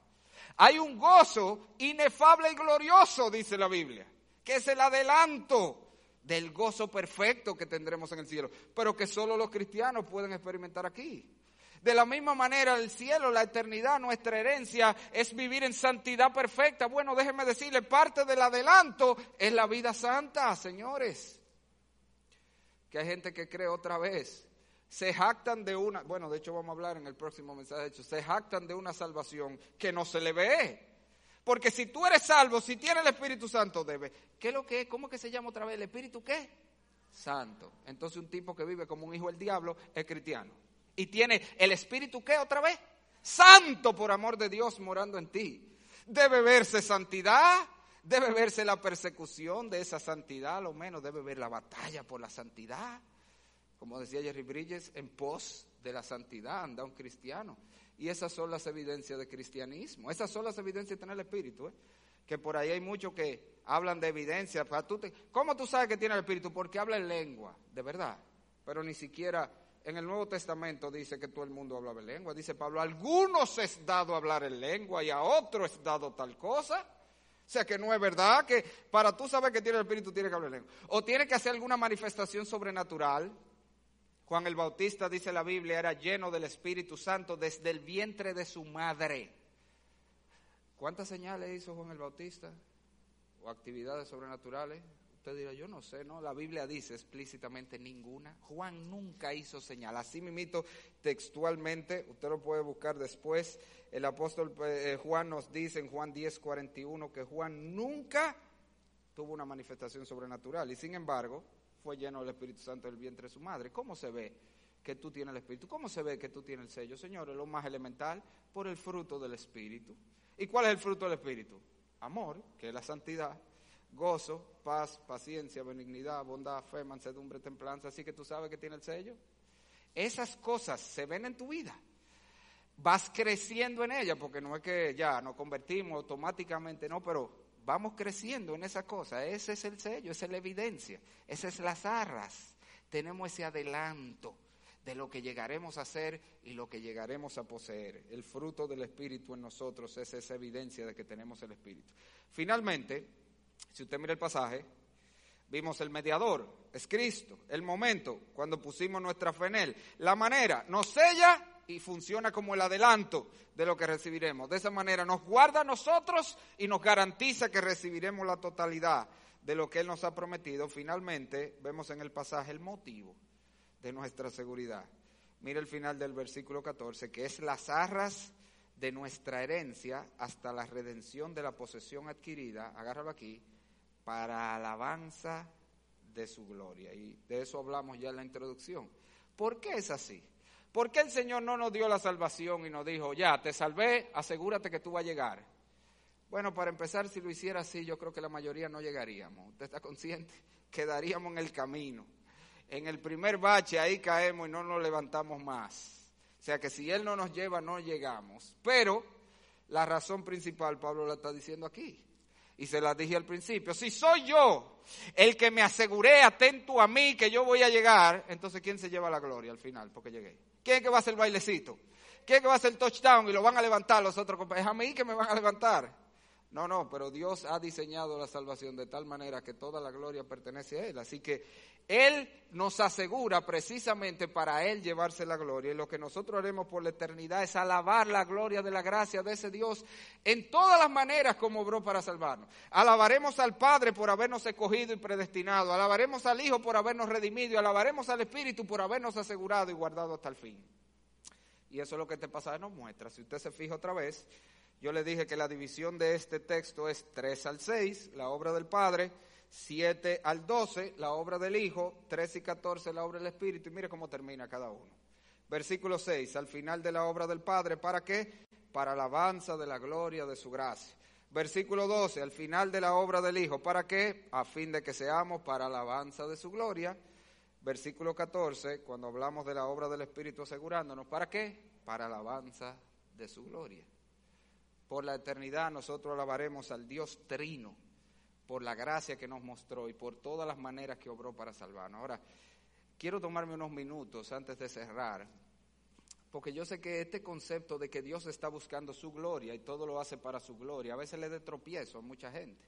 Hay un gozo inefable y glorioso, dice la Biblia, que es el adelanto del gozo perfecto que tendremos en el cielo, pero que solo los cristianos pueden experimentar aquí. De la misma manera, el cielo, la eternidad, nuestra herencia es vivir en santidad perfecta. Bueno, déjenme decirle, parte del adelanto es la vida santa, señores. Que hay gente que cree otra vez. Se jactan de una, bueno, de hecho vamos a hablar en el próximo mensaje, de hecho, se jactan de una salvación que no se le ve. Porque si tú eres salvo, si tienes el Espíritu Santo, debe. ¿Qué es lo que es? ¿Cómo que se llama otra vez? ¿El Espíritu qué? Santo. Entonces un tipo que vive como un hijo del diablo es cristiano. Y tiene el Espíritu qué otra vez? Santo por amor de Dios morando en ti. Debe verse santidad, debe verse la persecución de esa santidad, lo menos debe ver la batalla por la santidad. como decía Jerry Bridges, en pos de la santidad anda un cristiano. Y esas son las evidencias de cristianismo. Esas son las evidencias de tener el Espíritu. ¿eh? Que por ahí hay muchos que hablan de evidencia. ¿Cómo tú sabes que tiene el Espíritu? Porque habla en lengua, de verdad. Pero ni siquiera en el Nuevo Testamento dice que todo el mundo habla en lengua. Dice Pablo, a algunos es dado hablar en lengua y a otros es dado tal cosa. O sea que no es verdad que para tú saber que tiene el Espíritu tiene que hablar en lengua. O tiene que hacer alguna manifestación sobrenatural. Juan el Bautista, dice la Biblia, era lleno del Espíritu Santo desde el vientre de su madre. ¿Cuántas señales hizo Juan el Bautista? ¿O actividades sobrenaturales? Usted dirá, yo no sé, ¿no? La Biblia dice explícitamente ninguna. Juan nunca hizo señal. Así mismito textualmente, usted lo puede buscar después. El apóstol eh, Juan nos dice en Juan 10, 41 que Juan nunca tuvo una manifestación sobrenatural. Y sin embargo, fue lleno del Espíritu Santo del vientre de su madre. ¿Cómo se ve que tú tienes el Espíritu? ¿Cómo se ve que tú tienes el sello? Señor, es lo más elemental, por el fruto del Espíritu. ¿Y cuál es el fruto del Espíritu? Amor, que es la santidad, gozo, paz, paciencia, benignidad, bondad, fe, mansedumbre, templanza. Así que tú sabes que tiene el sello. Esas cosas se ven en tu vida. Vas creciendo en ella, porque no es que ya nos convertimos automáticamente, no, pero Vamos creciendo en esa cosa. Ese es el sello, esa es la evidencia, esas es las arras. Tenemos ese adelanto de lo que llegaremos a ser y lo que llegaremos a poseer. El fruto del Espíritu en nosotros es esa evidencia de que tenemos el Espíritu. Finalmente, si usted mira el pasaje, vimos el mediador, es Cristo, el momento cuando pusimos nuestra fe en Él, la manera, nos sella y funciona como el adelanto de lo que recibiremos. De esa manera nos guarda a nosotros y nos garantiza que recibiremos la totalidad de lo que Él nos ha prometido. Finalmente, vemos en el pasaje el motivo de nuestra seguridad. Mira el final del versículo 14, que es las arras de nuestra herencia hasta la redención de la posesión adquirida, agárralo aquí, para alabanza de su gloria. Y de eso hablamos ya en la introducción. ¿Por qué es así? ¿Por qué el Señor no nos dio la salvación y nos dijo, ya, te salvé, asegúrate que tú vas a llegar? Bueno, para empezar, si lo hiciera así, yo creo que la mayoría no llegaríamos. ¿Usted está consciente? Quedaríamos en el camino. En el primer bache ahí caemos y no nos levantamos más. O sea que si Él no nos lleva, no llegamos. Pero la razón principal, Pablo la está diciendo aquí. Y se la dije al principio. Si soy yo el que me aseguré atento a mí que yo voy a llegar, entonces ¿quién se lleva la gloria al final? Porque llegué. ¿Quién es que va a hacer el bailecito? ¿Quién es que va a hacer el touchdown y lo van a levantar los otros compañeros? A mí que me van a levantar. No, no, pero Dios ha diseñado la salvación de tal manera que toda la gloria pertenece a Él. Así que Él nos asegura precisamente para Él llevarse la gloria. Y lo que nosotros haremos por la eternidad es alabar la gloria de la gracia de ese Dios en todas las maneras como obró para salvarnos. Alabaremos al Padre por habernos escogido y predestinado. Alabaremos al Hijo por habernos redimido. Y alabaremos al Espíritu por habernos asegurado y guardado hasta el fin. Y eso es lo que este pasaje nos muestra. Si usted se fija otra vez, yo le dije que la división de este texto es 3 al 6, la obra del Padre, 7 al 12, la obra del Hijo, 13 y 14, la obra del Espíritu, y mire cómo termina cada uno. Versículo 6, al final de la obra del Padre, ¿para qué? Para alabanza de la gloria de su gracia. Versículo 12, al final de la obra del Hijo, ¿para qué? A fin de que seamos para alabanza de su gloria. Versículo 14, cuando hablamos de la obra del Espíritu asegurándonos, ¿para qué? Para alabanza de su gloria. Por la eternidad nosotros alabaremos al Dios trino, por la gracia que nos mostró y por todas las maneras que obró para salvarnos. Ahora, quiero tomarme unos minutos antes de cerrar, porque yo sé que este concepto de que Dios está buscando su gloria y todo lo hace para su gloria, a veces le dé tropiezo a mucha gente.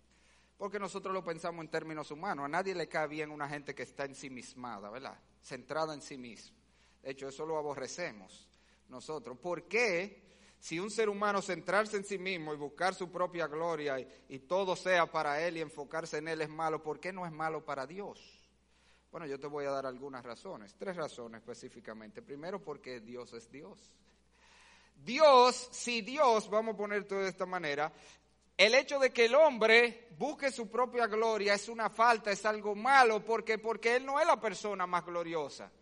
Porque nosotros lo pensamos en términos humanos. A nadie le cae bien una gente que está ensimismada, ¿verdad? Centrada en sí misma. De hecho, eso lo aborrecemos nosotros. ¿Por qué si un ser humano centrarse en sí mismo y buscar su propia gloria y, todo sea para él y enfocarse en él es malo, ¿por qué no es malo para Dios? Bueno, yo te voy a dar algunas razones, tres razones específicamente. Primero, porque Dios es Dios. Dios, si Dios, vamos a poner todo de esta manera, el hecho de que el hombre busque su propia gloria es una falta, es algo malo, porque porque él no es la persona más gloriosa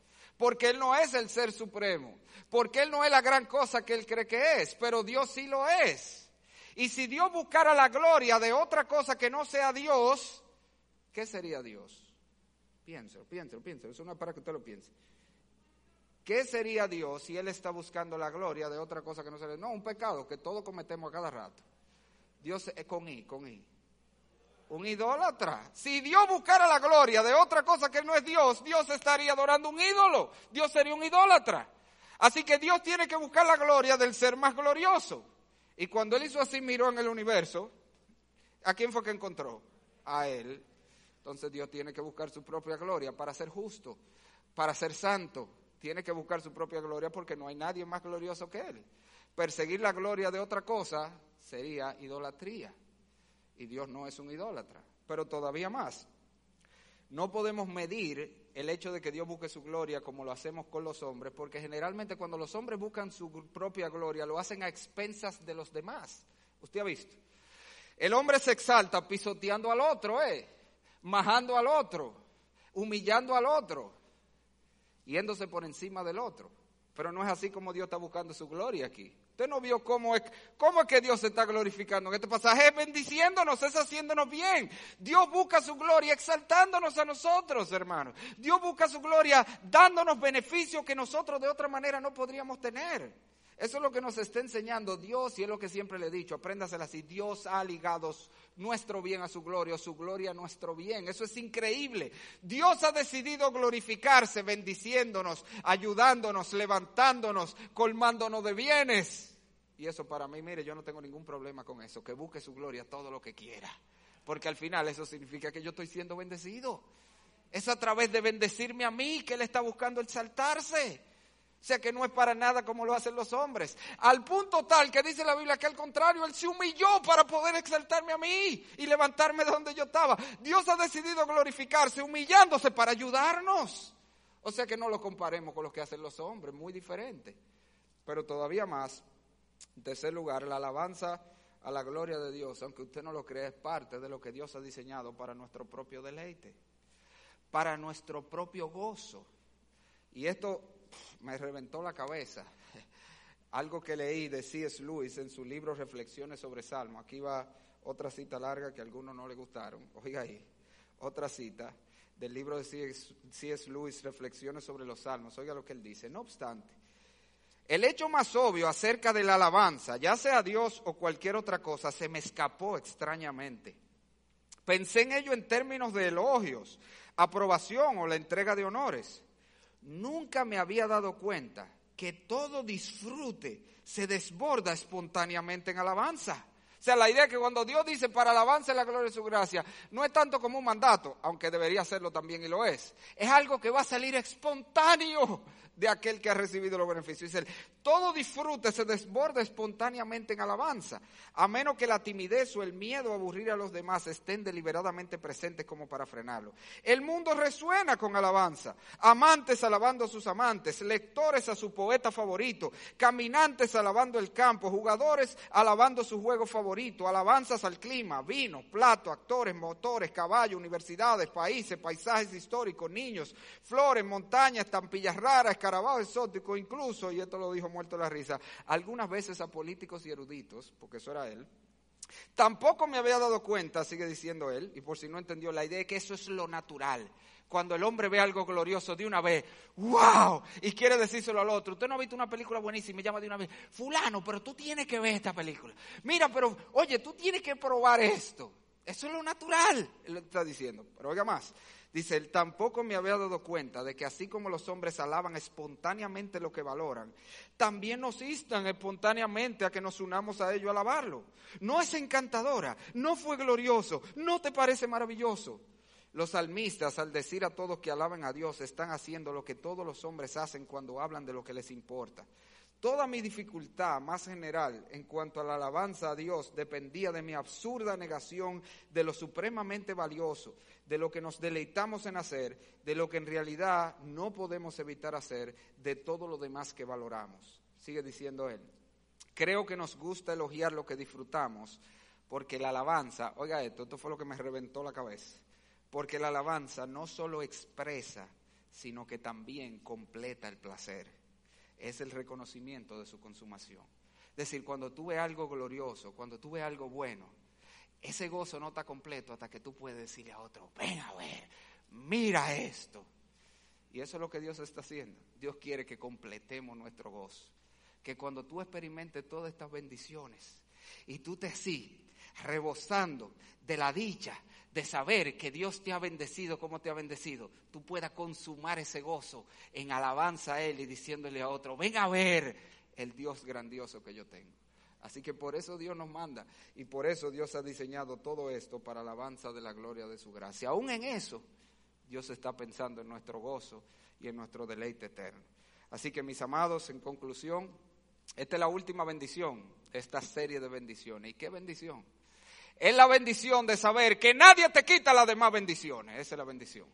porque Él no es el ser supremo, porque Él no es la gran cosa que Él cree que es, pero Dios sí lo es. Y si Dios buscara la gloria de otra cosa que no sea Dios, ¿qué sería Dios? Piénselo, piénselo, piénselo, eso no es para que usted lo piense. ¿qué sería Dios si Él está buscando la gloria de otra cosa que no se le... No, un pecado que todos cometemos a cada rato. Dios es con I, con I. Un idólatra. Si Dios buscara la gloria de otra cosa que no es Dios, Dios estaría adorando un ídolo. Dios sería un idólatra. Así que Dios tiene que buscar la gloria del ser más glorioso. Y cuando Él hizo así, miró en el universo, ¿a quién fue que encontró? A Él. Entonces Dios tiene que buscar su propia gloria para ser justo, para ser santo. Tiene que buscar su propia gloria porque no hay nadie más glorioso que Él. Perseguir la gloria de otra cosa sería idolatría. Y Dios no es un idólatra. Pero todavía más, no podemos medir el hecho de que Dios busque su gloria como lo hacemos con los hombres, porque generalmente cuando los hombres buscan su propia gloria, lo hacen a expensas de los demás. ¿Usted ha visto? El hombre se exalta pisoteando al otro, ¿eh? majando al otro, humillando al otro, yéndose por encima del otro. Pero no es así como Dios está buscando su gloria aquí. Usted no vio cómo es, cómo es que Dios se está glorificando en este pasaje, es bendiciéndonos, es haciéndonos bien. Dios busca su gloria exaltándonos a nosotros, hermanos. Dios busca su gloria dándonos beneficios que nosotros de otra manera no podríamos tener. Eso es lo que nos está enseñando Dios y es lo que siempre le he dicho, apréndasela así, Dios ha ligado nuestro bien a su gloria, su gloria a nuestro bien. Eso es increíble. Dios ha decidido glorificarse bendiciéndonos, ayudándonos, levantándonos, colmándonos de bienes. Y eso para mí, mire, yo no tengo ningún problema con eso, que busque su gloria todo lo que quiera. Porque al final eso significa que yo estoy siendo bendecido. Es a través de bendecirme a mí que Él está buscando exaltarse. O sea que no es para nada como lo hacen los hombres. Al punto tal que dice la Biblia que al contrario, Él se humilló para poder exaltarme a mí y levantarme de donde yo estaba. Dios ha decidido glorificarse humillándose para ayudarnos. O sea que no lo comparemos con lo que hacen los hombres, muy diferente. Pero todavía más, en tercer lugar, la alabanza a la gloria de Dios, aunque usted no lo crea, es parte de lo que Dios ha diseñado para nuestro propio deleite, para nuestro propio gozo. Y esto me reventó la cabeza. Algo que leí de C.S. Lewis en su libro Reflexiones sobre Salmo. Aquí va otra cita larga que a algunos no le gustaron. Oiga ahí, otra cita del libro de C.S. Lewis Reflexiones sobre los Salmos. Oiga lo que él dice. No obstante, el hecho más obvio acerca de la alabanza, ya sea Dios o cualquier otra cosa, se me escapó extrañamente. Pensé en ello en términos de elogios, aprobación o la entrega de honores nunca me había dado cuenta que todo disfrute se desborda espontáneamente en alabanza. O sea, la idea es que cuando Dios dice para alabanza la gloria de su gracia, no es tanto como un mandato, aunque debería serlo también y lo es. Es algo que va a salir espontáneo de aquel que ha recibido los beneficios. Dice, todo disfrute se desborda espontáneamente en alabanza, a menos que la timidez o el miedo a aburrir a los demás estén deliberadamente presentes como para frenarlo. El mundo resuena con alabanza, amantes alabando a sus amantes, lectores a su poeta favorito, caminantes alabando el campo, jugadores alabando su juego favorito, alabanzas al clima, vino, plato, actores, motores, caballos, universidades, países, paisajes históricos, niños, flores, montañas, estampillas raras, escarabajos exóticos, incluso, y esto lo dijo muerto la risa, algunas veces a políticos y eruditos, porque eso era él. Tampoco me había dado cuenta, sigue diciendo él, y por si no entendió, la idea es que eso es lo natural. Cuando el hombre ve algo glorioso de una vez, wow, y quiere decírselo al otro. Usted no ha visto una película buenísima y me llama de una vez, fulano, pero tú tienes que ver esta película. Mira, pero, oye, tú tienes que probar esto. Eso es lo natural, él está diciendo. Pero oiga más, Dice, él tampoco me había dado cuenta de que así como los hombres alaban espontáneamente lo que valoran, también nos instan espontáneamente a que nos unamos a ello a alabarlo. No es encantadora, no fue glorioso, no te parece maravilloso. Los salmistas, al decir a todos que alaban a Dios, están haciendo lo que todos los hombres hacen cuando hablan de lo que les importa. Toda mi dificultad más general en cuanto a la alabanza a Dios dependía de mi absurda negación de lo supremamente valioso, de lo que nos deleitamos en hacer, de lo que en realidad no podemos evitar hacer, de todo lo demás que valoramos. Sigue diciendo él. Creo que nos gusta elogiar lo que disfrutamos, porque la alabanza, oiga esto, esto fue lo que me reventó la cabeza, porque la alabanza no solo expresa, sino que también completa el placer es el reconocimiento de su consumación. Es decir, cuando tú ves algo glorioso, cuando tú ves algo bueno, ese gozo no está completo hasta que tú puedes decirle a otro, ven a ver, mira esto. Y eso es lo que Dios está haciendo. Dios quiere que completemos nuestro gozo. Que cuando tú experimentes todas estas bendiciones y tú te sí, rebosando de la dicha, de saber que Dios te ha bendecido como te ha bendecido, tú puedas consumar ese gozo en alabanza a Él y diciéndole a otro, ven a ver el Dios grandioso que yo tengo. Así que por eso Dios nos manda y por eso Dios ha diseñado todo esto para alabanza de la gloria de su gracia. Aún en eso, Dios está pensando en nuestro gozo y en nuestro deleite eterno. Así que mis amados, en conclusión, esta es la última bendición, esta serie de bendiciones. ¿Y qué bendición? Es la bendición de saber que nadie te quita las demás bendiciones. Esa es la bendición.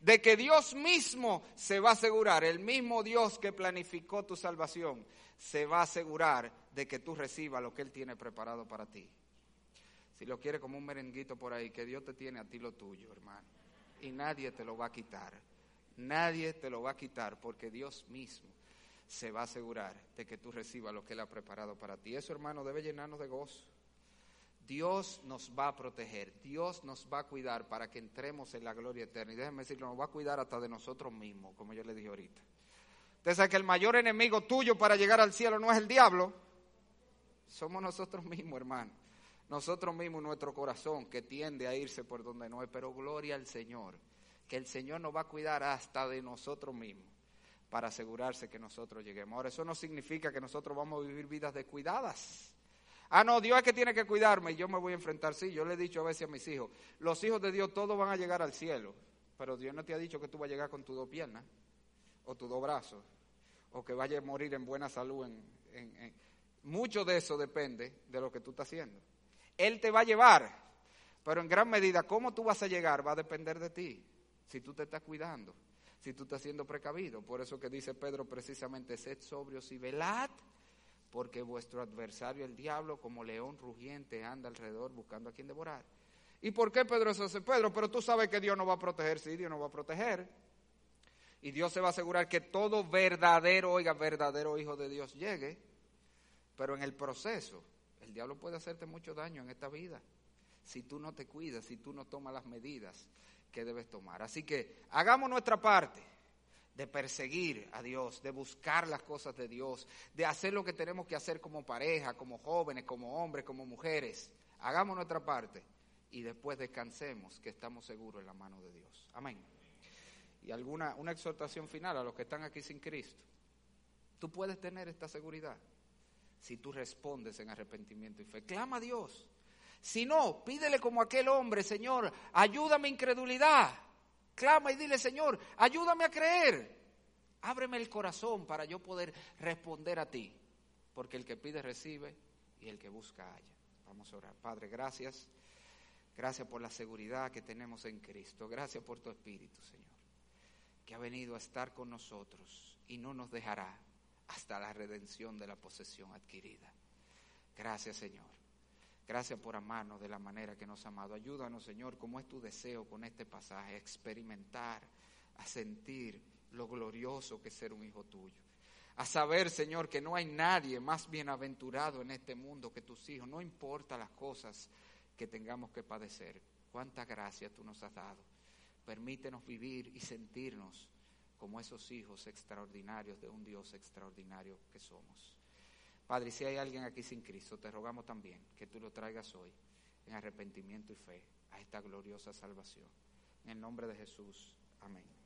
De que Dios mismo se va a asegurar, el mismo Dios que planificó tu salvación, se va a asegurar de que tú recibas lo que Él tiene preparado para ti. Si lo quiere como un merenguito por ahí, que Dios te tiene a ti lo tuyo, hermano. Y nadie te lo va a quitar. Nadie te lo va a quitar porque Dios mismo se va a asegurar de que tú recibas lo que Él ha preparado para ti. Eso, hermano, debe llenarnos de gozo. Dios nos va a proteger, Dios nos va a cuidar para que entremos en la gloria eterna. Y déjenme decirlo, nos va a cuidar hasta de nosotros mismos, como yo le dije ahorita. Usted sabe que el mayor enemigo tuyo para llegar al cielo no es el diablo, somos nosotros mismos, hermano. Nosotros mismos, nuestro corazón que tiende a irse por donde no es, pero gloria al Señor, que el Señor nos va a cuidar hasta de nosotros mismos para asegurarse que nosotros lleguemos. Ahora, eso no significa que nosotros vamos a vivir vidas descuidadas. Ah, no, Dios es que tiene que cuidarme y yo me voy a enfrentar. Sí, yo le he dicho a veces a mis hijos, los hijos de Dios todos van a llegar al cielo, pero Dios no te ha dicho que tú vas a llegar con tus dos piernas o tus dos brazos, o que vayas a morir en buena salud. En, Mucho de eso depende de lo que tú estás haciendo. Él te va a llevar, pero en gran medida cómo tú vas a llegar va a depender de ti, si tú te estás cuidando, si tú estás siendo precavido. Por eso que dice Pedro precisamente, sed sobrios y velad, porque vuestro adversario el diablo como león rugiente anda alrededor buscando a quien devorar. ¿Y por qué Pedro eso hace? Pedro, pero tú sabes que Dios no va a proteger, sí, Dios no va a proteger. Y Dios se va a asegurar que todo verdadero, oiga, verdadero hijo de Dios llegue. Pero en el proceso, el diablo puede hacerte mucho daño en esta vida. Si tú no te cuidas, si tú no tomas las medidas que debes tomar. Así que hagamos nuestra parte de perseguir a Dios, de buscar las cosas de Dios, de hacer lo que tenemos que hacer como pareja, como jóvenes, como hombres, como mujeres. Hagamos nuestra parte y después descansemos que estamos seguros en la mano de Dios. Amén y alguna una exhortación final a los que están aquí sin Cristo. Tú puedes tener esta seguridad si tú respondes en arrepentimiento y fe. Clama a Dios. Si no, pídele como aquel hombre, Señor, ayúdame incredulidad. Clama y dile, Señor, ayúdame a creer. Ábreme el corazón para yo poder responder a ti. Porque el que pide recibe y el que busca halla. Vamos a orar. Padre, gracias. Gracias por la seguridad que tenemos en Cristo. Gracias por tu Espíritu, Señor que ha venido a estar con nosotros y no nos dejará hasta la redención de la posesión adquirida. Gracias, Señor. Gracias por amarnos de la manera que nos ha amado. Ayúdanos, Señor, como es tu deseo con este pasaje, a experimentar, a sentir lo glorioso que es ser un hijo tuyo. A saber, Señor, que no hay nadie más bienaventurado en este mundo que tus hijos. No importa las cosas que tengamos que padecer. Cuánta gracia tú nos has dado. Permítenos vivir y sentirnos como esos hijos extraordinarios de un Dios extraordinario que somos. Padre, si hay alguien aquí sin Cristo, te rogamos también que tú lo traigas hoy en arrepentimiento y fe a esta gloriosa salvación. En el nombre de Jesús. Amén.